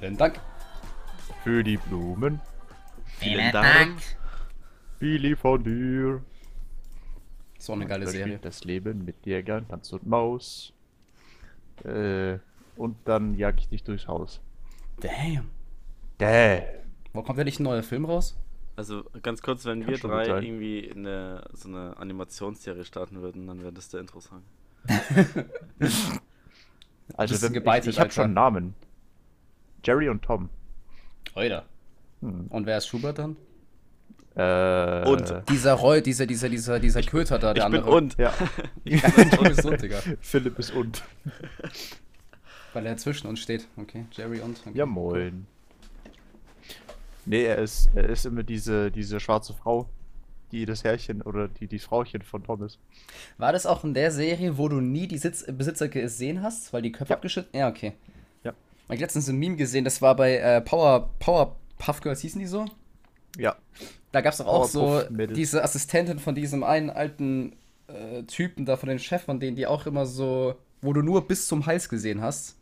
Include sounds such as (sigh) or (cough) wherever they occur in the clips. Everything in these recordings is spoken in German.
Vielen Dank. Für die Blumen. Vielen Dank. Billy von dir. So eine geile Serie. Das Leben mit Jägern, Hans und Maus. Äh, und dann jag ich dich durchs Haus. Damn. Damn. Wo kommt endlich ein neuer Film raus? Also ganz kurz, wenn Kann wir drei irgendwie eine, so eine Animationsserie starten würden, dann wäre das der Intro-Song. (laughs) Also wenn, gebeitet, ich, ich habe Alter. schon einen Namen. Jerry und Tom. Oida. Hm. Und wer ist Schubert dann? Äh, Und. Dieser Roy, dieser, dieser, dieser, dieser Köter da, der Ich bin andere. und. Ja, (laughs) Tom ist und, Digga. (laughs) Philipp ist und. (laughs) Weil er zwischen uns steht. Okay, Jerry und. Okay. Ja, moin. Nee, er ist, er ist immer diese, diese schwarze Frau, die das Herrchen oder die, die Frauchen von Tom ist. War das auch in der Serie, wo du nie die Sitz Besitzer gesehen hast, weil die Köpfe Ja. abgeschnitten? Ja, okay. Ja. Ich hab letztens ein Meme gesehen, das war bei äh, Power, Powerpuff Girls, hießen die so? Ja. Da gab es doch auch so diese Assistentin von diesem einen alten äh, Typen da, von den Chef von denen, die auch immer so, wo du nur bis zum Hals gesehen hast.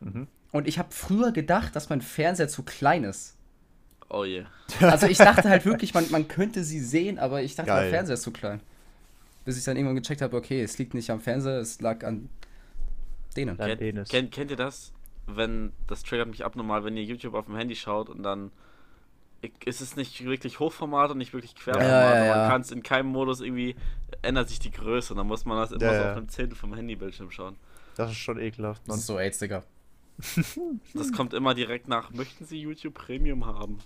Mhm. Und ich habe früher gedacht, dass mein Fernseher zu klein ist. Oh je. Also ich dachte halt wirklich, man, man könnte sie sehen, aber ich dachte, Geil. mein Fernseher ist zu klein. Bis ich dann irgendwann gecheckt habe, okay, es liegt nicht am Fernseher, es lag an denen. Dennis. kennt, kennt ihr das? Wenn, das triggert mich abnormal, wenn ihr YouTube auf dem Handy schaut und dann ist es nicht wirklich Hochformat und nicht wirklich Querformat. Ja, ja, ja. Man kann es in keinem Modus irgendwie, ändert sich die Größe. Und dann muss man das immer Ja, so ja. auf einem Zehntel vom Handybildschirm schauen. Das ist schon ekelhaft, Das Mann. ist so AIDS, Digga. (laughs) Das kommt immer direkt nach, möchten Sie YouTube Premium haben?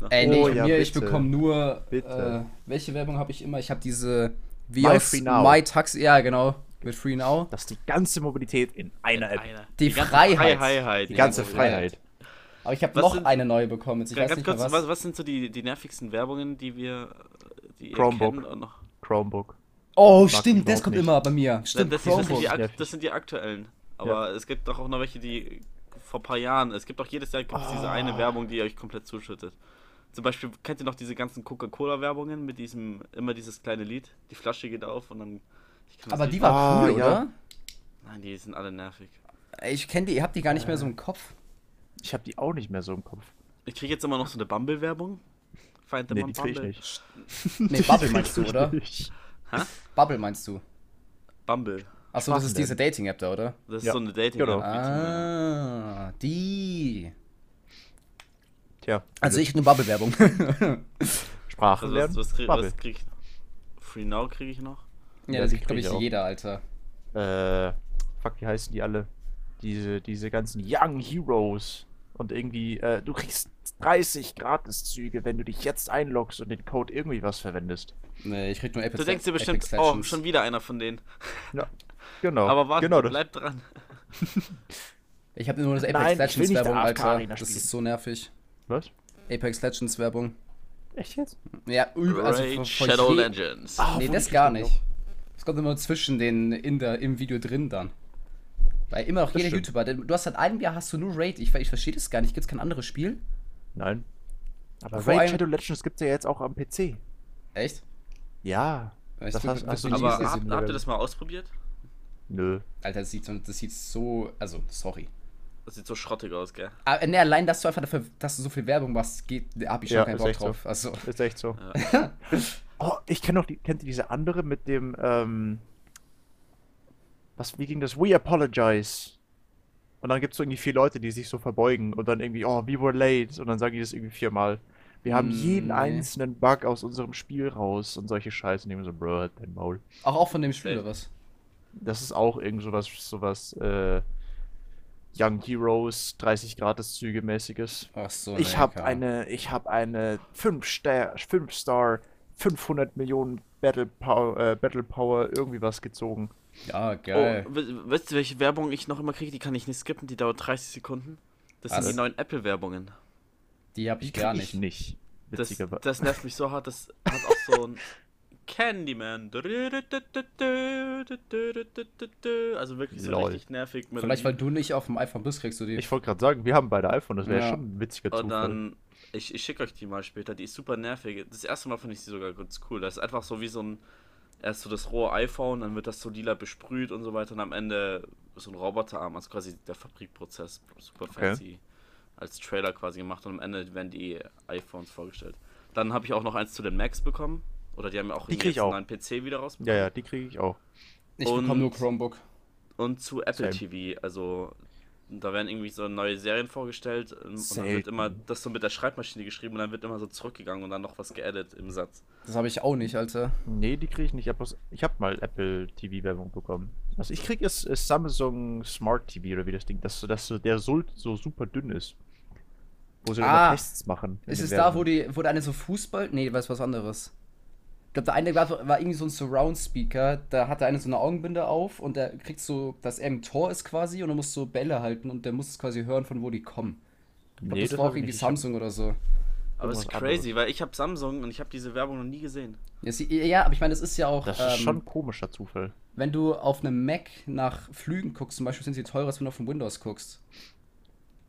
Nach- Ey, nee, Oh, ja, mir, ich bekomme nur. Bitte. Äh, welche Werbung habe ich immer? Ich habe diese. Wie My. My Taxi. Ja, genau. Mit Free Now. Das ist die ganze Mobilität in einer App. Einer. Die ganze Freiheit. Freiheit. Die ganze Ja, Freiheit. Aber ich habe noch sind- eine neue bekommen. Jetzt Ich weiß Ganz nicht kurz, mehr was. was. Sind so die, die nervigsten Werbungen, die wir die Chromebook. kennt und noch? Chromebook. Oh, stimmt, das kommt nicht. immer bei mir. Stimmt, das, das, sind Chromebook. die, das sind die aktuellen. Aber es gibt doch auch noch welche, die vor ein paar Jahren. Es gibt auch jedes Jahr gibt's diese eine Werbung, die euch komplett zuschüttet. Zum Beispiel kennt ihr noch diese ganzen Coca-Cola-Werbungen mit diesem, immer dieses kleine Lied. Die Flasche geht auf und dann. Ich Aber die war Ah, cool, ja. oder? Nein, die sind alle nervig. Ey, Ich kenne die, ihr habt die gar nicht mehr so im Kopf. Ich habe die auch nicht mehr so im Kopf. Ich kriege jetzt immer noch so eine Bumble-Werbung. Find them Nee, die krieg ich Bumble. nicht. (laughs) Nee, Bubble meinst du, oder? Hä? Bubble meinst du. Bumble. Achso, das ist denn? diese Dating-App da, oder? Das ist Ja, so eine dating genau. Ah, die. Tja. Also ich nur Bubble-Werbung. (laughs) Sprachen Also was, was, krieg, Bubble. was krieg ich noch? Free Now kriege ich noch. Ja, das kriegt, glaube ich, auch. jeder, Alter. Äh, fuck, wie heißen die alle? Diese, diese ganzen Young Heroes. Und irgendwie, äh, du kriegst 30 Gratiszüge, wenn du dich jetzt einloggst und den Code irgendwie was verwendest. Nee, ich krieg nur Apex Du denkst dir bestimmt, oh, schon wieder einer von denen. Ja, genau. Aber warte, genau bleib dran. (laughs) Ich habe nur das Apex Nein, Legends Werbung, Alter. Das spielen. ist so nervig. Was? Apex Legends Werbung. Echt jetzt? Ja, üb- also von, von Shadow Legends. Ah, Nee, das gar nicht. Es kommt immer zwischen den in der, im Video drin dann. Weil immer noch Das jeder stimmt. YouTuber, denn du hast seit einem Jahr hast du nur Raid. Ich, ich verstehe das gar nicht. Gibt's kein anderes Spiel? Nein. Aber Vor Raid Shadow Legends gibt's ja jetzt auch am PC. Echt? Ja. Ich Das hast- hast du Aber gesehen, habt, ihr das mal ausprobiert? Nö. Alter, das sieht, so, das sieht so. Also, sorry. Das sieht so schrottig aus, gell? Aber, ne, allein, dass du einfach dafür, dass du so viel Werbung machst, geht, hab ich schon Ja, keinen Bock echt so. drauf. Also, Ist echt so. (laughs) (laughs) oh, ich kenne noch die, kennt ihr diese andere mit dem, ähm, was, wie ging das? We apologize. Und dann gibt es so irgendwie vier Leute, die sich so verbeugen und dann irgendwie, oh, we were late. Und dann sagen die das irgendwie viermal. Wir haben jeden Nee. einzelnen Bug aus unserem Spiel raus und solche Scheiße. Nehmen so, bro, halt dein Maul. auch, auch von dem Spiel oder was? Das ist auch irgend sowas, sowas, äh, Young Heroes, 30 Gratiszüge mäßiges. Ach so. Ich nee, habe eine, ich habe eine 5 Star, 5 Star, 500 Millionen Battle Power, äh, Battle Power irgendwie was gezogen. Ja, Oh, geil. we- weißt du, welche Werbung ich noch immer kriege? Die kann ich nicht skippen, die dauert 30 Sekunden. Das sind Was? die neuen Apple-Werbungen. Die hab ich Die gar nicht. ich nicht. Das, das nervt mich so hart, das hat auch so ein (laughs) Candyman. Also wirklich so Lol. richtig nervig. Vielleicht, weil du nicht auf dem iPhone bist, kriegst du die. Ich wollte gerade sagen, wir haben beide iPhone, das wäre Ja. schon ein witziger Und Zufall. dann, ich, ich schicke euch die mal später, die ist super nervig. Das erste Mal finde ich sie sogar ganz cool. Das ist einfach so wie so ein, erst so das rohe iPhone, dann wird das so lila besprüht und so weiter und am Ende so ein Roboterarm, also quasi der Fabrikprozess, super Okay. fancy. als Trailer quasi gemacht und am Ende werden die iPhones vorgestellt. Dann habe ich auch noch eins zu den Macs bekommen. Oder die haben ja auch Die auch. einen neuen PC wieder rausbekommen. Ja, ja, die kriege ich auch. Ich Und- bekomme nur Chromebook. Und zu Apple Same. TV. Also da werden irgendwie so neue Serien vorgestellt ähm, und dann wird Selten. immer das so mit der Schreibmaschine geschrieben und dann wird immer so zurückgegangen und dann noch was geaddet im Satz. Das habe ich auch nicht, Alter. Nee, die kriege ich nicht. Ich habe mal Apple TV-Werbung bekommen. Was ich kriege, ist, ist Samsung Smart TV oder wie das Ding, dass, dass so der so, so super dünn ist. Wo sie Ah. immer Tests machen. Ist es da, Werbungen. wo, die, wo der eine so Fußball. Nee, was was anderes. Ich glaube, der eine war, war irgendwie so ein Surround-Speaker. Da hat der eine so eine Augenbinde auf und der kriegt so, dass er im Tor ist quasi und er muss so Bälle halten und der muss es quasi hören, von wo die kommen. Ich glaub, Nee, das, das war auch irgendwie nicht. Samsung oder so. Aber es ist crazy, weil ich habe Samsung und ich habe diese Werbung noch nie gesehen. Ja, sie, ja, aber ich meine, das ist ja auch. Das ist ähm, schon ein komischer Zufall. Wenn du auf einem Mac nach Flügen guckst, zum Beispiel, sind sie teurer, als wenn du auf dem Windows guckst.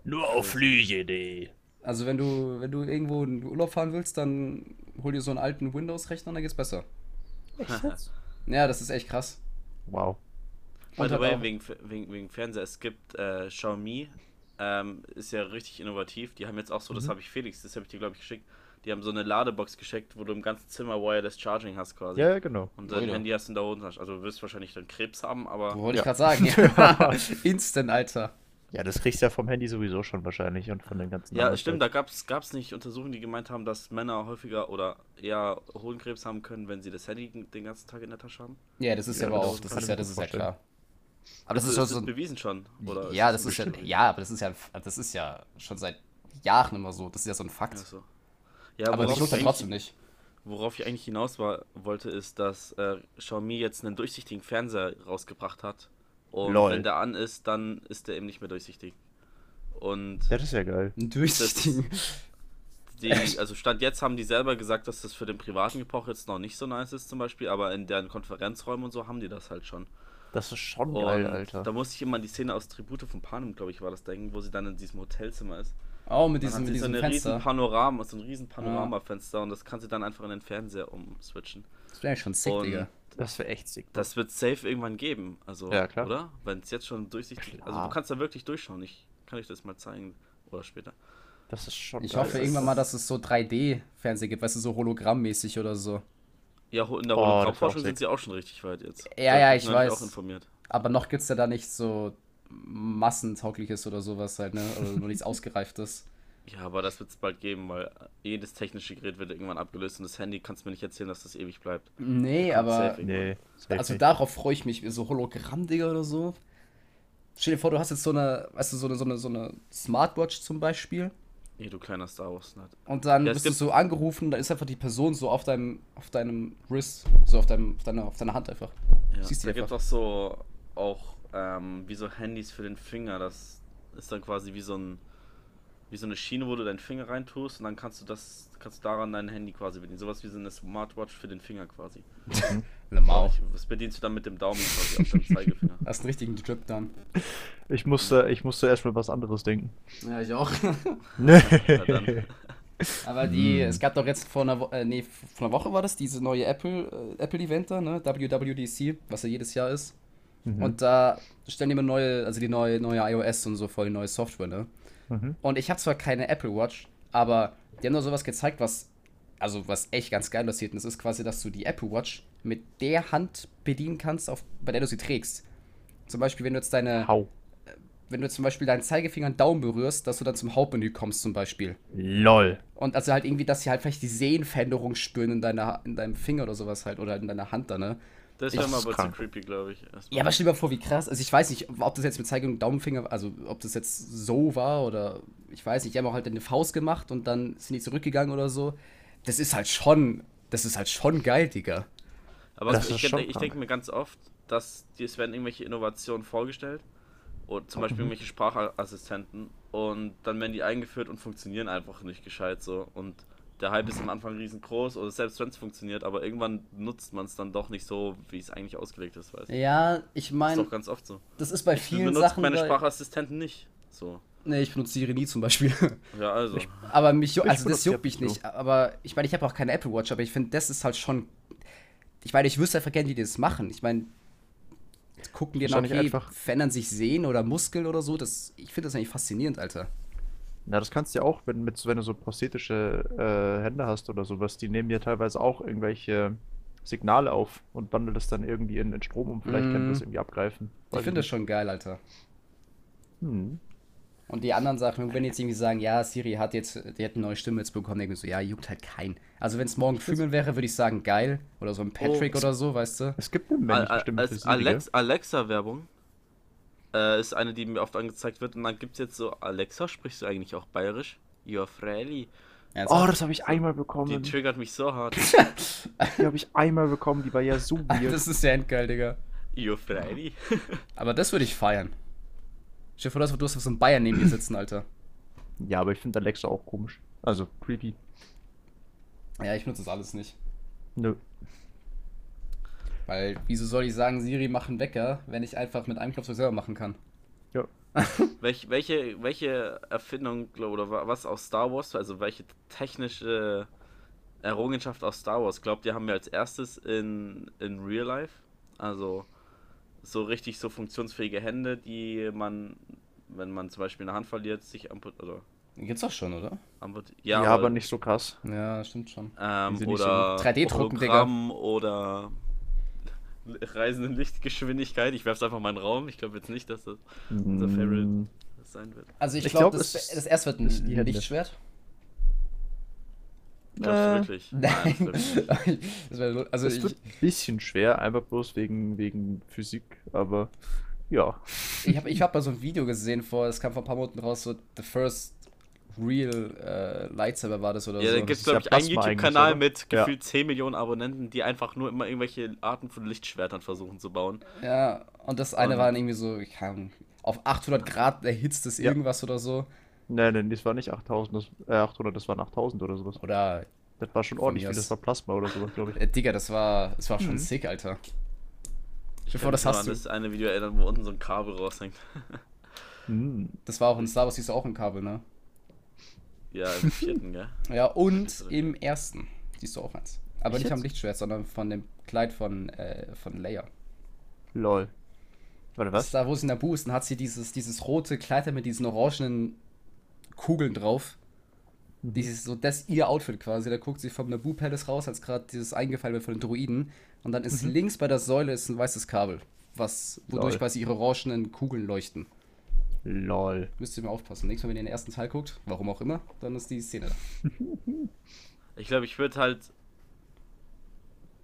Nur auf Flüge, nee. Also wenn du, wenn du irgendwo in Urlaub fahren willst, dann hol dir so einen alten Windows-Rechner und dann geht's besser. Echt jetzt? (laughs) Ja, das ist echt krass. Wow. By Und the way, auch- wegen, wegen, wegen Fernseher, es gibt äh, Xiaomi, ähm, ist ja richtig innovativ. Die haben jetzt auch so, das habe ich Felix, das habe ich dir, glaube ich, geschickt. Die haben so eine Ladebox geschickt, wo du im ganzen Zimmer Wireless Charging hast quasi. Ja, ja, genau. Und dein Leute. Handy hast du in der Hosentasche. Also du wirst wahrscheinlich dann Krebs haben, aber Wollte ich Ja. gerade sagen. Ja. (laughs) Instant, Alter. Ja, das kriegst du ja vom Handy sowieso schon wahrscheinlich und von den ganzen Ja, anderen stimmt, da gab's gab's nicht Untersuchungen, die gemeint haben, dass Männer häufiger oder eher Hodenkrebs haben können, wenn sie das Handy den ganzen Tag in der Tasche haben. Ja, das ist ja, aber das auch, das ist ja, das ist ja klar. Aber das Also, ist schon es so. bewiesen schon, oder? Ja, ist das ist ja, ja, aber das ist ja, das ist ja schon seit Jahren immer so. Das ist ja so ein Fakt. Ja, so. Ja, aber worauf das lohnt trotzdem eigentlich- nicht. Worauf ich eigentlich hinaus war, wollte, ist, dass äh, Xiaomi jetzt einen durchsichtigen Fernseher rausgebracht hat. Und Lol. wenn der an ist, dann ist der eben nicht mehr durchsichtig. Und Ja, das ist ja geil. Ein durchsichtigen. die, also Stand jetzt haben die selber gesagt, dass das für den privaten Gebrauch jetzt noch nicht so nice ist zum Beispiel, aber in deren Konferenzräumen und so haben die das halt schon. Das ist schon Und geil, Alter. da musste ich immer an die Szene aus Tribute von Panem, glaube ich, war das denken, wo sie dann in diesem Hotelzimmer ist. Oh, mit diesem, mit sie so diesem eine riesen Fenster. Panorama, so ein riesen Panoramafenster und das kann sie dann einfach in den Fernseher umswitchen. Das wäre eigentlich schon sick, Und Digga. Das wäre echt sick. Das wird safe irgendwann geben, also, Ja, klar. oder? Wenn es jetzt schon durchsichtig Also Klar. du kannst da wirklich durchschauen, ich kann euch das mal zeigen oder später. Das ist schon Ich geil. hoffe irgendwann mal, dass es so 3D-Fernsehen gibt, weißt du, so hologrammmäßig oder so. Ja, in der Oh, das Hologrammforschung sind sie auch schon richtig weit jetzt. Ja, Da ja, ich weiß. auch informiert. Aber noch gibt's ja da nicht so massentaugliches oder sowas halt, ne? Oder noch nichts (laughs) Ausgereiftes. Ja, aber das wird es bald geben, weil jedes technische Gerät wird irgendwann abgelöst und das Handy kannst du mir nicht erzählen, dass das ewig bleibt. Nee, aber. Nee, Also nicht. darauf freue ich mich, so Hologramm, Digga, oder so. Stell dir vor, du hast jetzt so eine, weißt du, so eine, so eine, so eine Smartwatch zum Beispiel. Nee, du kleiner Star Wars Nerd. Und dann Ja, es wirst du so angerufen, da ist einfach die Person so auf deinem, auf deinem Wrist, so auf deinem, auf deiner, auf deiner Hand einfach. Ja, Siehst du da gibt einfach. auch so auch ähm, wie so Handys für den Finger. Das ist dann quasi wie so ein wie so eine Schiene, wo du deinen Finger reintust und dann kannst du das kannst du daran dein Handy quasi bedienen. Sowas wie so eine Smartwatch für den Finger quasi. Lemau. Ich- Das bedienst du dann mit dem Daumen quasi auf deinem Zeigefinger. (laughs) Hast einen richtigen Drip dann. Ich musste, ich musste erst mal was anderes denken. Ja, ich auch. (laughs) Ja, dann. Aber die, es gab doch jetzt vor einer, Wo äh, nee, vor einer Woche war das, diese neue Apple, äh, Apple-Event da, ne? WWDC, was ja jedes Jahr ist. Mhm. Und da stellen die immer neue, also die neue, neue iOS und so voll die neue Software, ne? Mhm. Und ich habe zwar keine Apple Watch, aber die haben da sowas gezeigt, was, also was echt ganz geil aussieht. Und das ist quasi, dass du die Apple Watch mit der Hand bedienen kannst, auf, bei der du sie trägst. Zum Beispiel, wenn du jetzt deine, Hau. wenn du jetzt zum Beispiel deinen Zeigefinger und Daumen berührst, dass du dann zum Hauptmenü kommst zum Beispiel. LOL. Und also halt irgendwie, dass sie halt vielleicht die Sehenveränderung spüren in, deiner, in deinem Finger oder sowas halt oder in deiner Hand da, ne? Das wäre mal ist aber zu krank. creepy, glaube ich. erstmal. Ja, aber stell dir mal vor, wie krass. Also ich weiß nicht, ob das jetzt mit Zeige und Daumenfinger, also ob das jetzt so war oder ich weiß nicht, die haben auch halt eine Faust gemacht und dann sind die zurückgegangen oder so. Das ist halt schon, das ist halt schon geil, Digga. Aber Das ich, ich denke mir ganz oft, dass die, es werden irgendwelche Innovationen vorgestellt. Und zum Mhm. Beispiel irgendwelche Sprachassistenten. Und dann werden die eingeführt und funktionieren einfach nicht gescheit so. Und der Hype ist am Anfang riesengroß oder selbst wenn es funktioniert, aber irgendwann nutzt man es dann doch nicht so, wie es eigentlich ausgelegt ist, weißt du? Ja, ich Das ist meine, doch ganz oft so. das ist bei Ich vielen benutze Sachen. meine Sprachassistenten nicht. So. Nee, ich benutze Siri nie zum Beispiel. (laughs) Ja, also. Ich- aber mich, Ich also das juckt mich nicht. Aber ich meine, ich habe auch keine Apple Watch, aber ich finde, das ist halt schon. Ich meine, ich wüsste einfach gerne, wie die das machen. Ich meine, gucken die dann, Wahrscheinlich okay, einfach- verändern sich Sehen oder Muskeln oder so. Das, ich finde das eigentlich faszinierend, Alter. Na, das kannst du ja auch, wenn, mit, wenn du so prosthetische äh, Hände hast oder sowas, die nehmen ja teilweise auch irgendwelche Signale auf und wandeln das dann irgendwie in, in Strom um. Vielleicht kann Mhm. das irgendwie abgreifen. Ich finde das schon geil, Alter. Hm. Und die anderen Sachen, wenn jetzt irgendwie sagen, ja, Siri hat jetzt, die hat eine neue Stimme jetzt bekommen, denke ich so, ja, juckt halt kein. Also wenn es morgen Freeman wäre, würde ich sagen, geil. Oder so ein Patrick Oh. oder so, weißt du? Es gibt eine männliche Al- Stimme für als Siri, gell? Alex Alexa-Werbung äh, ist eine, die mir oft angezeigt wird. Und dann gibt es jetzt so, Alexa, sprichst du eigentlich auch bayerisch? Ja, Freli. Oh, das habe ich einmal Die bekommen. Die, triggert mich so hart. (laughs) habe ich einmal bekommen, die war ja so weird. das ist ja endgeil, Digga. Ja, Freli. (laughs) Aber das würde ich feiern. Stell dir vor, du hast auf so einem Bayern neben dir sitzen, (laughs) Alter. Ja, aber ich finde Alexa auch komisch. Also, creepy. Ja, ich nutze das alles nicht. Nö. Weil, wieso soll ich sagen, Siri, mach einen Wecker, wenn ich einfach mit einem Knopf selber machen kann? Ja. (laughs) Welch, welche, welche Erfindung glaub- oder wa- was aus Star Wars, also welche technische Errungenschaft aus Star Wars, glaubt ihr, haben wir als erstes in, in Real Life? Also so richtig so funktionsfähige Hände, die man, wenn man zum Beispiel eine Hand verliert, sich amput oder Gibt's doch schon, oder? amput Ja, aber, nicht so krass. Ja, stimmt schon. ähm, Die sind nicht so oder 3D-Drucken, Digga. Oder Reisen in Lichtgeschwindigkeit. Ich werf's einfach mal in den Raum. Ich glaube jetzt nicht, dass das unser Favorite Mm, sein wird. Also ich, Ich glaube, glaub, das, es das erste wird ein. Lichtschwert. Glaubst Äh, du wirklich? (laughs) Nein, das glaub ich nicht. (laughs) das wär, also Es ich, wird ein bisschen schwer, einfach bloß wegen, wegen Physik, aber ja. ich habe ich hab mal so ein Video gesehen vor, es kam vor ein paar Monaten raus, so The First Real äh, Lightsaber war das oder Ja, so. da gibt es, glaube ja ich, einen YouTube-Kanal mit Ja. gefühlt 10 Millionen Abonnenten, die einfach nur immer irgendwelche Arten von Lichtschwertern versuchen zu bauen. Ja, und das eine Und- war dann irgendwie so, ich kann, auf 800 Grad erhitzt es Ja. irgendwas oder so. Nein, nein, das war nicht 8000, das, äh, 800, das waren 8000 oder sowas. Oder, Das war schon ordentlich viel, das war Plasma oder sowas, glaube ich. äh, Digga, das war, das war schon Mhm. sick, Alter. Ich Stell dir vor, kann das hast an du. das eine Video erinnern, wo unten so ein Kabel raushängt. Hm. Das war auch in Star Wars, siehst du auch ein Kabel, ne? Ja, im (laughs) vierten, gell? Ja, und im ersten siehst du auch eins. Aber Echt nicht am? Lichtschwert, sondern von dem Kleid von, äh, von Leia. Lol. Warte, Das was? da, wo sie in der Bu ist, dann hat sie dieses, dieses rote Kleid mit diesen orangenen Kugeln drauf. Mhm. Dieses, so, das ist ihr Outfit quasi. Da guckt sie vom Naboo Palace raus, als gerade dieses eingefallen wird von den Druiden. Und dann ist Mhm. links bei der Säule ist ein weißes Kabel, was, wodurch Lol. quasi ihre orangenen Kugeln leuchten. Lol. Müsst ihr mal aufpassen. Nächstes Mal, wenn ihr den ersten Teil guckt, warum auch immer, dann ist die Szene da. (laughs) Ich glaube, ich würde halt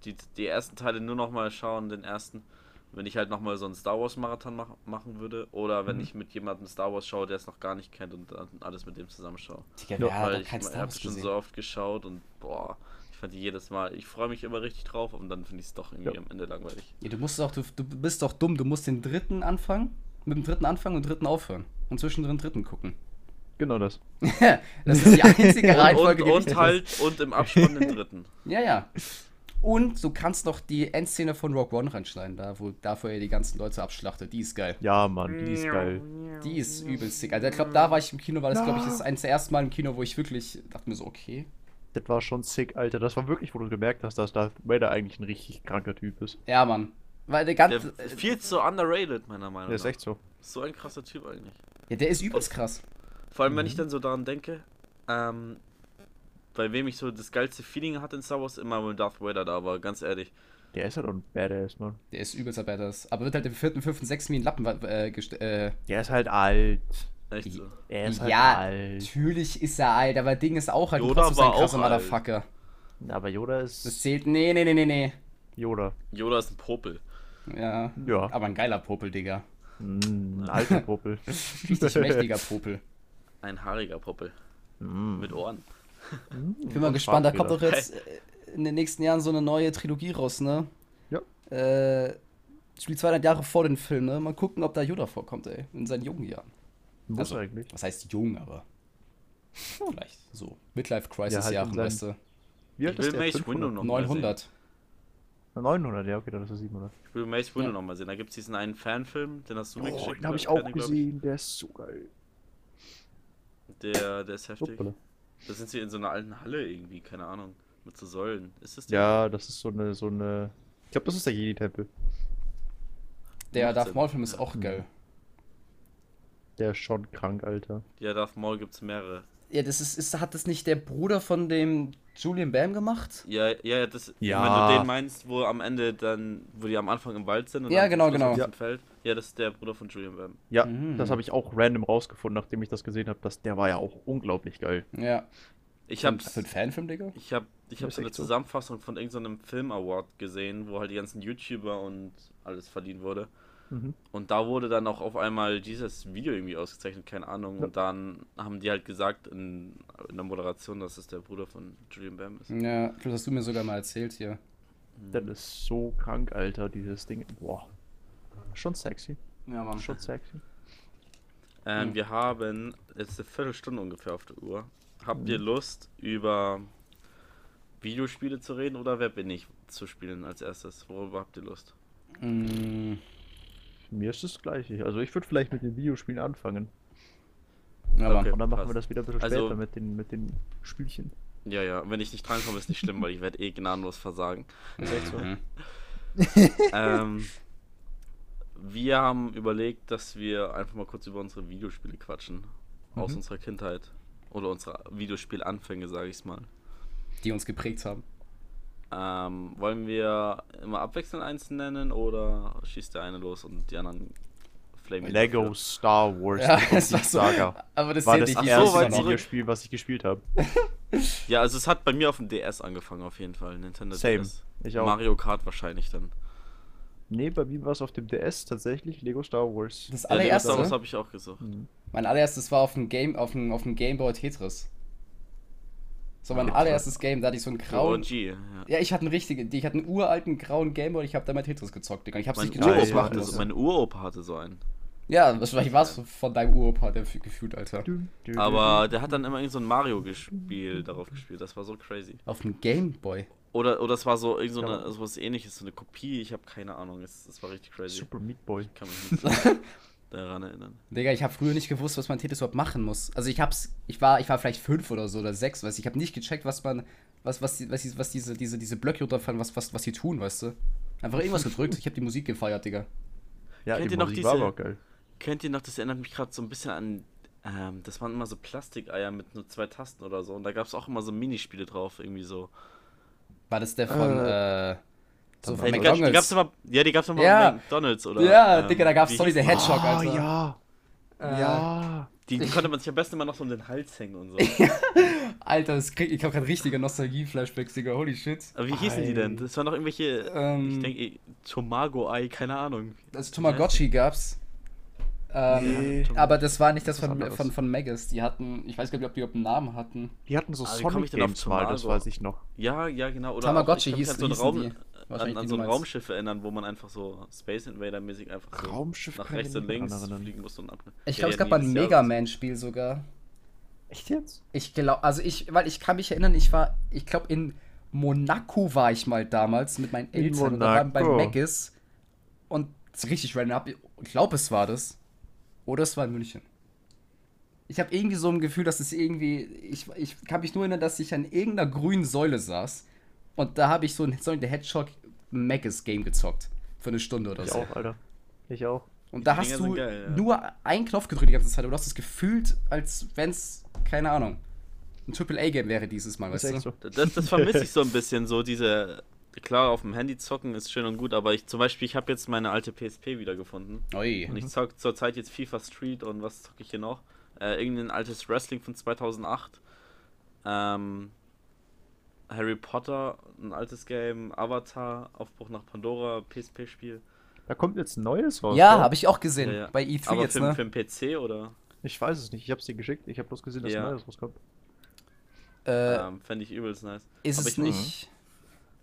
die, die ersten Teile nur noch mal schauen, den ersten, wenn ich halt noch mal so einen Star Wars Marathon mach, machen würde oder wenn Mhm. ich mit jemandem Star Wars schaue, der es noch gar nicht kennt und dann alles mit dem zusammenschaue. Digga, Ja, Weil ich, habe schon so oft geschaut und boah, ich fand die jedes Mal, ich freue mich immer richtig drauf und dann finde ich es doch irgendwie Ja. am Ende langweilig. Ja, du musst doch, du, du bist doch dumm. Du musst den dritten anfangen, mit dem dritten anfangen und dritten aufhören. Und zwischendrin dritten gucken. Genau das. (laughs) das ist die einzige (laughs) Und, Reihenfolge, und, und ist. halt und im Abspann den dritten. (laughs) Ja, ja. Und du kannst noch die Endszene von Rock One reinschneiden, da wo davor ihr die ganzen Leute abschlachtet. Die ist geil. Ja, Mann, die ist geil. Die ist übelst sick. Also ich glaube, da war ich im Kino, weil das glaube ich ist eines der ersten Mal im Kino, wo ich wirklich dachte mir so, okay. Das war schon sick, Alter. Das war wirklich, wo du gemerkt hast, dass Darth Vader eigentlich ein richtig kranker Typ ist. Ja, Mann. Weil der Der ganze. ist viel zu underrated, meiner Meinung Der ist nach. echt so. So ein krasser Typ eigentlich. Ja, der ist übelst krass. Vor allem, wenn Mhm. ich dann so daran denke, ähm, bei wem ich so das geilste Feeling hatte in Star Wars, immer wenn Darth Vader da war, ganz ehrlich. Der ist halt auch ein Badass, Mann. Der ist übelst Badass. Aber wird halt im vierten, fünften, sechsten wie ein Lappen äh, gest- äh, Der ist halt alt. Echt so. Er ist halt Ja, alt. natürlich ist er alt, aber Ding ist auch halt Yoda trotzdem ein war krasser auch alt. Motherfucker. Aber Yoda Das ist zählt. Nee, nee, nee, nee, nee. Yoda. Yoda ist ein Popel. Ja. Ja. Aber ein geiler Popel, Digga. Mm, ein alter (laughs) Popel. Richtig mächtiger Popel. Ein haariger Popel. Mm. Mit Ohren. Ich bin mal gespannt, da kommt doch jetzt äh, in den nächsten Jahren so eine neue Trilogie raus, ne? Ja. Äh, spielt 200 Jahre vor den Film, ne? Mal gucken, ob da Yoda vorkommt, ey. In seinen jungen Jahren. Muss Also, eigentlich. Was heißt jung, aber. Vielleicht so. Midlife Ja, Crisis halt weißt du. Wie alt ist der? Mace 500? Windu noch mal 900. 900, ja, okay, dann ist er 700. Ich will Mace Windu Ja. noch mal sehen. Da gibt es diesen einen Fanfilm, den hast du mir Oh, geschickt. den habe ich auch gesehen. Der ist so geil. Der, der ist heftig. Hoppala. Da sind sie in so einer alten Halle irgendwie, keine Ahnung. Mit so Säulen. Ist das der? Ja, das ist so eine, so eine. Ich glaube, das ist der Jedi-Tempel. Der Darth Sinn. Maul Film ist auch Mhm. geil. Der ist schon krank, Alter. Ja, Darth Maul gibt's mehrere. Ja, das ist, ist. Hat das nicht der Bruder von dem Julian Bam gemacht? Ja, ja, das, Ja. wenn du den meinst, wo am Ende dann, wo die am Anfang im Wald sind und Ja, dann genau, genau. auf Ja. dem Feld. Ja, das ist der Bruder von Julian Bam. Ja, Mhm. das habe ich auch random rausgefunden, nachdem ich das gesehen habe. dass Der war ja auch unglaublich geil. Ja. Ich habe Für einen Fanfilm, Digga? ich hab, ich hab so eine echt so. Zusammenfassung von irgendeinem Film Award gesehen, wo halt die ganzen YouTuber und alles verdient wurde. Mhm. Und da wurde dann auch auf einmal dieses Video irgendwie ausgezeichnet, keine Ahnung. Ja. Und dann haben die halt gesagt in, in der Moderation, dass es der Bruder von Julian Bam ist. Ja, das hast du mir sogar mal erzählt hier. Das ist so krank, Alter, dieses Ding. Boah. Schon sexy. Ja, Mann. Schon sexy. Ähm, Hm. Wir haben jetzt eine Viertelstunde ungefähr auf der Uhr. Habt Mhm. ihr Lust, über Videospiele zu reden oder wer bin ich zu spielen als erstes? Worüber habt ihr Lust? Mm, Mir ist das gleiche. Also ich würde vielleicht mit den Videospielen anfangen. ja. Okay. Und dann machen passt. wir das wieder ein bisschen Also- später mit den, mit den Spielchen. Ja, ja, wenn ich nicht drankomme, ist nicht schlimm, weil ich werde eh gnadenlos versagen. Ist echt so. Mhm. (laughs) ähm, wir haben überlegt, dass wir einfach mal kurz über unsere Videospiele quatschen. Aus Mhm. unserer Kindheit. Oder unsere Videospielanfänge, sage ich mal. Die uns geprägt haben. Ähm, wollen wir immer abwechselnd eins nennen oder schießt der eine los und die anderen flamen Lego dafür? Star Wars Ja, es war so. Saga. Aber das War das nicht. So, erste zurück. Videospiel, was ich gespielt habe. (laughs) Ja, also es hat bei mir auf dem DS angefangen auf jeden Fall. Nintendo Same. DS. Ich auch. Mario Kart wahrscheinlich dann. Nee, bei mir war es auf dem DS tatsächlich Lego Star Wars. Das Ja, allererste. Star Wars habe ich auch gesucht. Mhm. Mein allererstes war auf dem Game, auf dem, auf dem Game Boy Tetris. So mein allererstes Game, da hatte ich so einen grauen. OG, ja. Ja, ich hatte einen richtigen, ich hatte einen uralten grauen Game Boy, ich habe damit Tetris gezockt, Digga. Ich hab's Mein nicht ich Uropa, machen so, mein Uropa hatte so einen. Ja, wahrscheinlich war es von deinem Uropa, der gefühlt, Alter. Aber der hat dann immer irgend so ein Mario-Spiel darauf gespielt. Das war so crazy. Auf dem Game Boy. Oder, oder es war so irgend so Ja. eine, so was ähnliches, so eine Kopie. Ich habe keine Ahnung. Es, es war richtig crazy. Super Meat Boy. Ich kann mich nicht (laughs) daran erinnern. Digga, ich habe früher nicht gewusst, was man Tetris überhaupt machen muss. Also ich hab's, ich war, ich war vielleicht fünf oder so oder sechs, weißt du. Ich habe nicht gecheckt, was man, was, was, die, was, die, was diese, diese, diese Blöcke runterfallen, was, was, was die tun, weißt du. Einfach irgendwas (laughs) gedrückt. Ich habe die Musik gefeiert, Digga. Ja, Kennt die ihr noch Musik war diese- aber auch geil. Kennt ihr noch, das erinnert mich gerade so ein bisschen an. Ähm, das waren immer so Plastikeier mit nur zwei Tasten oder so. Und da gab es auch immer so Minispiele drauf, irgendwie so. War das der von, Äh, äh, so dann von Ey, die, gab, die gab's McDonalds? immer, ja, die gab's immer Ja. bei McDonalds oder. Ja, ähm, Digga, da gab's the hieß- Hedgehog, Ah, Alter. ja. Äh, Ja. Die, die konnte man sich am besten immer noch so um den Hals hängen und so. (laughs) Alter, das krieg, ich hab grad richtige Nostalgie-Flashbacks, Digga. Holy shit. Aber wie hießen die denn? Ei. Das waren doch irgendwelche. Ähm, ich denke, Tomago-Ei, keine Ahnung. Das Tamagotchi gab's. Ähm, Nee. aber das war nicht das Das von, von, von Magus. Die hatten, ich weiß gar nicht, ob die überhaupt einen Namen hatten. Die hatten so Ah, komm Sonic Games mal, das weiß ich noch. Ja, ja, genau. Oder Tamagotchi auch, ich hieß- kann mich an so ein hießen Raum, die. An, an so ein. Raumschiff erinnern, wo man einfach so Space Invader-mäßig einfach so Raumschiff nach rechts und links erinnern. fliegen musste und ab. Ich glaube, es gab mal ein Mega. Man-Spiel sogar. Echt jetzt? Ich glaube, also ich, weil ich kann mich erinnern, ich war, ich glaube, in Monaco war ich mal damals mit meinen In Eltern und da waren bei Monaco. Magus und richtig random. Ich glaube, es war das. Oder es war in München. Ich habe irgendwie so ein Gefühl, dass es irgendwie. Ich, ich kann mich nur erinnern, dass ich an irgendeiner grünen Säule saß und da habe ich so ein Sonic the Hedgehog Magus Game gezockt. Für eine Stunde oder Ich so. auch, Alter. Ich auch. Und da Die hast Dinger du sind geil, ja. nur einen Knopf gedrückt die ganze Zeit, aber du hast es gefühlt, als wenn es, keine Ahnung, ein AAA-Game wäre dieses Mal, weißt du? so. Das, das vermisse ich so ein bisschen, so diese. Klar, auf dem Handy zocken ist schön und gut, aber ich zum Beispiel, ich habe jetzt meine alte PSP wiedergefunden. Ui. Und ich zock zurzeit jetzt FIFA Street und was zocke ich hier noch? Äh, irgendein altes Wrestling von 2008. Ähm, Harry Potter, ein altes Game. Avatar, Aufbruch nach Pandora, PSP-Spiel. Da kommt jetzt ein neues raus. Ja, habe ich auch gesehen. Ja, ja. Bei E3 Aber jetzt, für, ne? für den PC oder? Ich weiß es nicht. Ich hab's dir geschickt. Ich hab bloß gesehen, dass Ja. ein neues rauskommt. äh, Ähm, Fände ich übelst nice. ist aber es ich, nicht.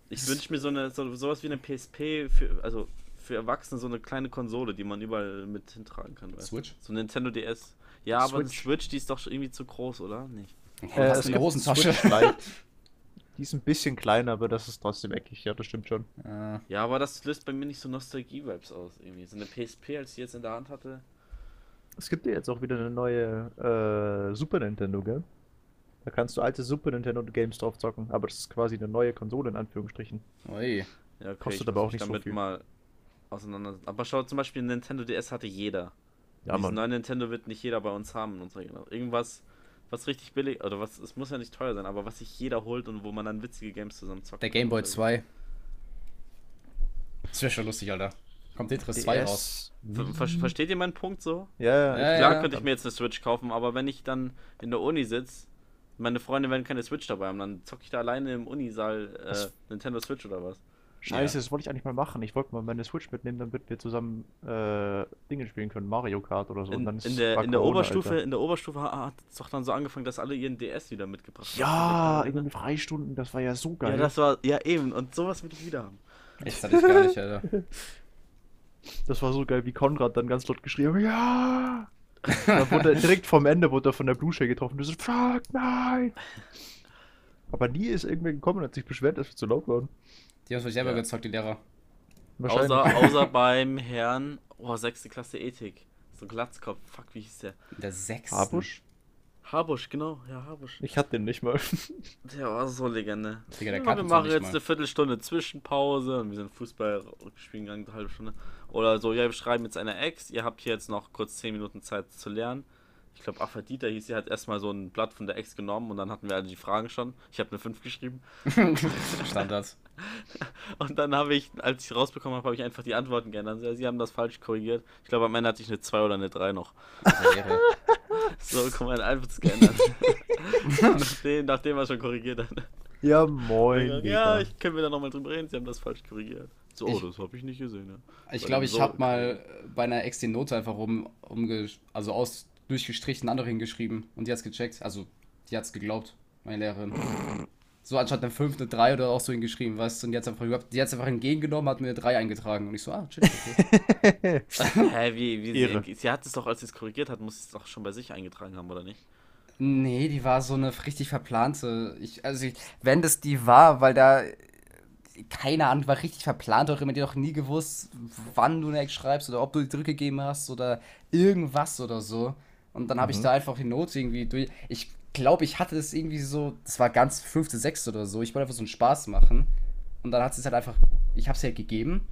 Ich wünsche mir so eine so, sowas wie eine PSP für also für Erwachsene so eine kleine Konsole, die man überall mit hintragen kann. Weißt? Switch? So ein Nintendo DS. Ja, aber die Switch. Switch, die ist doch schon irgendwie zu groß, oder? Nicht. Du Äh, hast es eine gibt Hosentasche. Switch Lite. (laughs) Die ist ein bisschen kleiner, aber das ist trotzdem eckig. Ja, das stimmt schon. Ja, aber das löst bei mir nicht so Nostalgie-Vibes aus irgendwie. So eine PSP, als ich jetzt in der Hand hatte. Es gibt ja jetzt auch wieder eine neue äh, Super Nintendo, gell? Da kannst du alte Super Nintendo Games drauf zocken, aber das ist quasi eine neue Konsole in Anführungsstrichen. ui. Ja, okay, Kostet aber auch nicht so damit viel. mal auseinander. Aber schau, zum Beispiel Nintendo DS hatte jeder. Ja, Diesen neuen Nintendo wird nicht jeder bei uns haben in unserer Generation. Irgendwas, was richtig billig, oder was, es muss ja nicht teuer sein, aber was sich jeder holt und wo man dann witzige Games zusammen zockt. Der Game Boy 2. Das wäre schon lustig, Alter. Kommt Tetris 2 raus. Ver ver versteht ihr meinen Punkt so? Ja, ja. Ja, Klar ja. könnte ich mir jetzt eine Switch kaufen, aber wenn ich dann in der Uni sitze, meine Freunde werden keine Switch dabei haben, dann zocke ich da alleine im Unisaal äh, Nintendo Switch oder was. Scheiße, Ja. das wollte ich eigentlich mal machen. Ich wollte mal meine Switch mitnehmen, damit wir zusammen äh, Dinge spielen können. Mario Kart oder so. In, und dann ist in, der, in der Corona, Oberstufe, Alter. in der Oberstufe hat es doch dann so angefangen, dass alle ihren DS wieder mitgebracht haben. Ja, Kannst du in den Freistunden, das war ja so Ja, geil. das war, ja eben, und sowas will ich wieder haben. Echt, hatte ich gar nicht, Alter. (laughs) Das war so geil, wie Konrad dann ganz laut geschrien hat, ja! Dann wurde er direkt vom Ende wurde er von der Blue Shay getroffen. Du so, fuck, nein! Aber nie ist irgendwer gekommen und hat sich beschwert, dass wir zu laut waren. Die haben sich selber Ja. gezockt, die Lehrer. Außer, außer (laughs) beim Herrn, oh, sechste Klasse Ethik. So Glatzkopf, fuck, wie hieß der? Der 6. Habusch? Habusch, genau, ja, Habusch. Ich hatte den nicht mal. (laughs) Der war so Legende. Digga, der ja, wir machen jetzt mal. eine Viertelstunde Zwischenpause und wir sind Fußball spielen gegangen, eine halbe Stunde. Oder so, ja, wir schreiben jetzt eine Ex, ihr habt hier jetzt noch kurz 10 Minuten Zeit zu lernen. Ich glaube, Aphrodita hieß, sie hat erstmal so ein Blatt von der Ex genommen und dann hatten wir also die Fragen schon. Ich habe eine 5 geschrieben. (laughs) Standard. (laughs) Und dann habe ich, als ich rausbekommen habe, habe ich einfach die Antworten geändert. Ja, sie haben das falsch korrigiert. Ich glaube, am Ende hatte ich eine 2 oder eine 3 noch. (laughs) So, komm, mein einfach geändert. nachdem, nachdem er schon korrigiert hat. Ja, moin. ja, ich können wir da nochmal drüber reden, sie haben das falsch korrigiert. So, oh, Ich- das habe ich nicht gesehen, ja. Ich glaube, ich so- habe mal bei einer Ex die Note einfach um, umge also aus durchgestrichen andere hingeschrieben und die hat's gecheckt. Also, die hat's geglaubt, meine Lehrerin. So anstatt eine 5, eine 3 oder auch so hingeschrieben, weißt du? Und die hat's einfach überhaupt, die hat's einfach entgegengenommen, hat mir eine 3 eingetragen. Und ich so, ah, chill, okay. (laughs) Hä, wie, wie sie, sie hat es doch, als sie es korrigiert hat, muss sie es doch schon bei sich eingetragen haben, oder nicht? Nee, die war so eine richtig verplante. Ich, also, ich, wenn das die war, weil da. Keine Ahnung, war richtig verplant, auch immer die doch nie gewusst, wann du eine Ex schreibst oder ob du die zurückgegeben hast oder irgendwas oder so. Und dann habe ich Mhm. da einfach die Note irgendwie durch. Ich glaube, ich hatte das irgendwie so, das war ganz fünfte, sechste oder so. Ich wollte einfach so einen Spaß machen. Und dann hat sie es halt einfach, ich habe sie halt gegeben.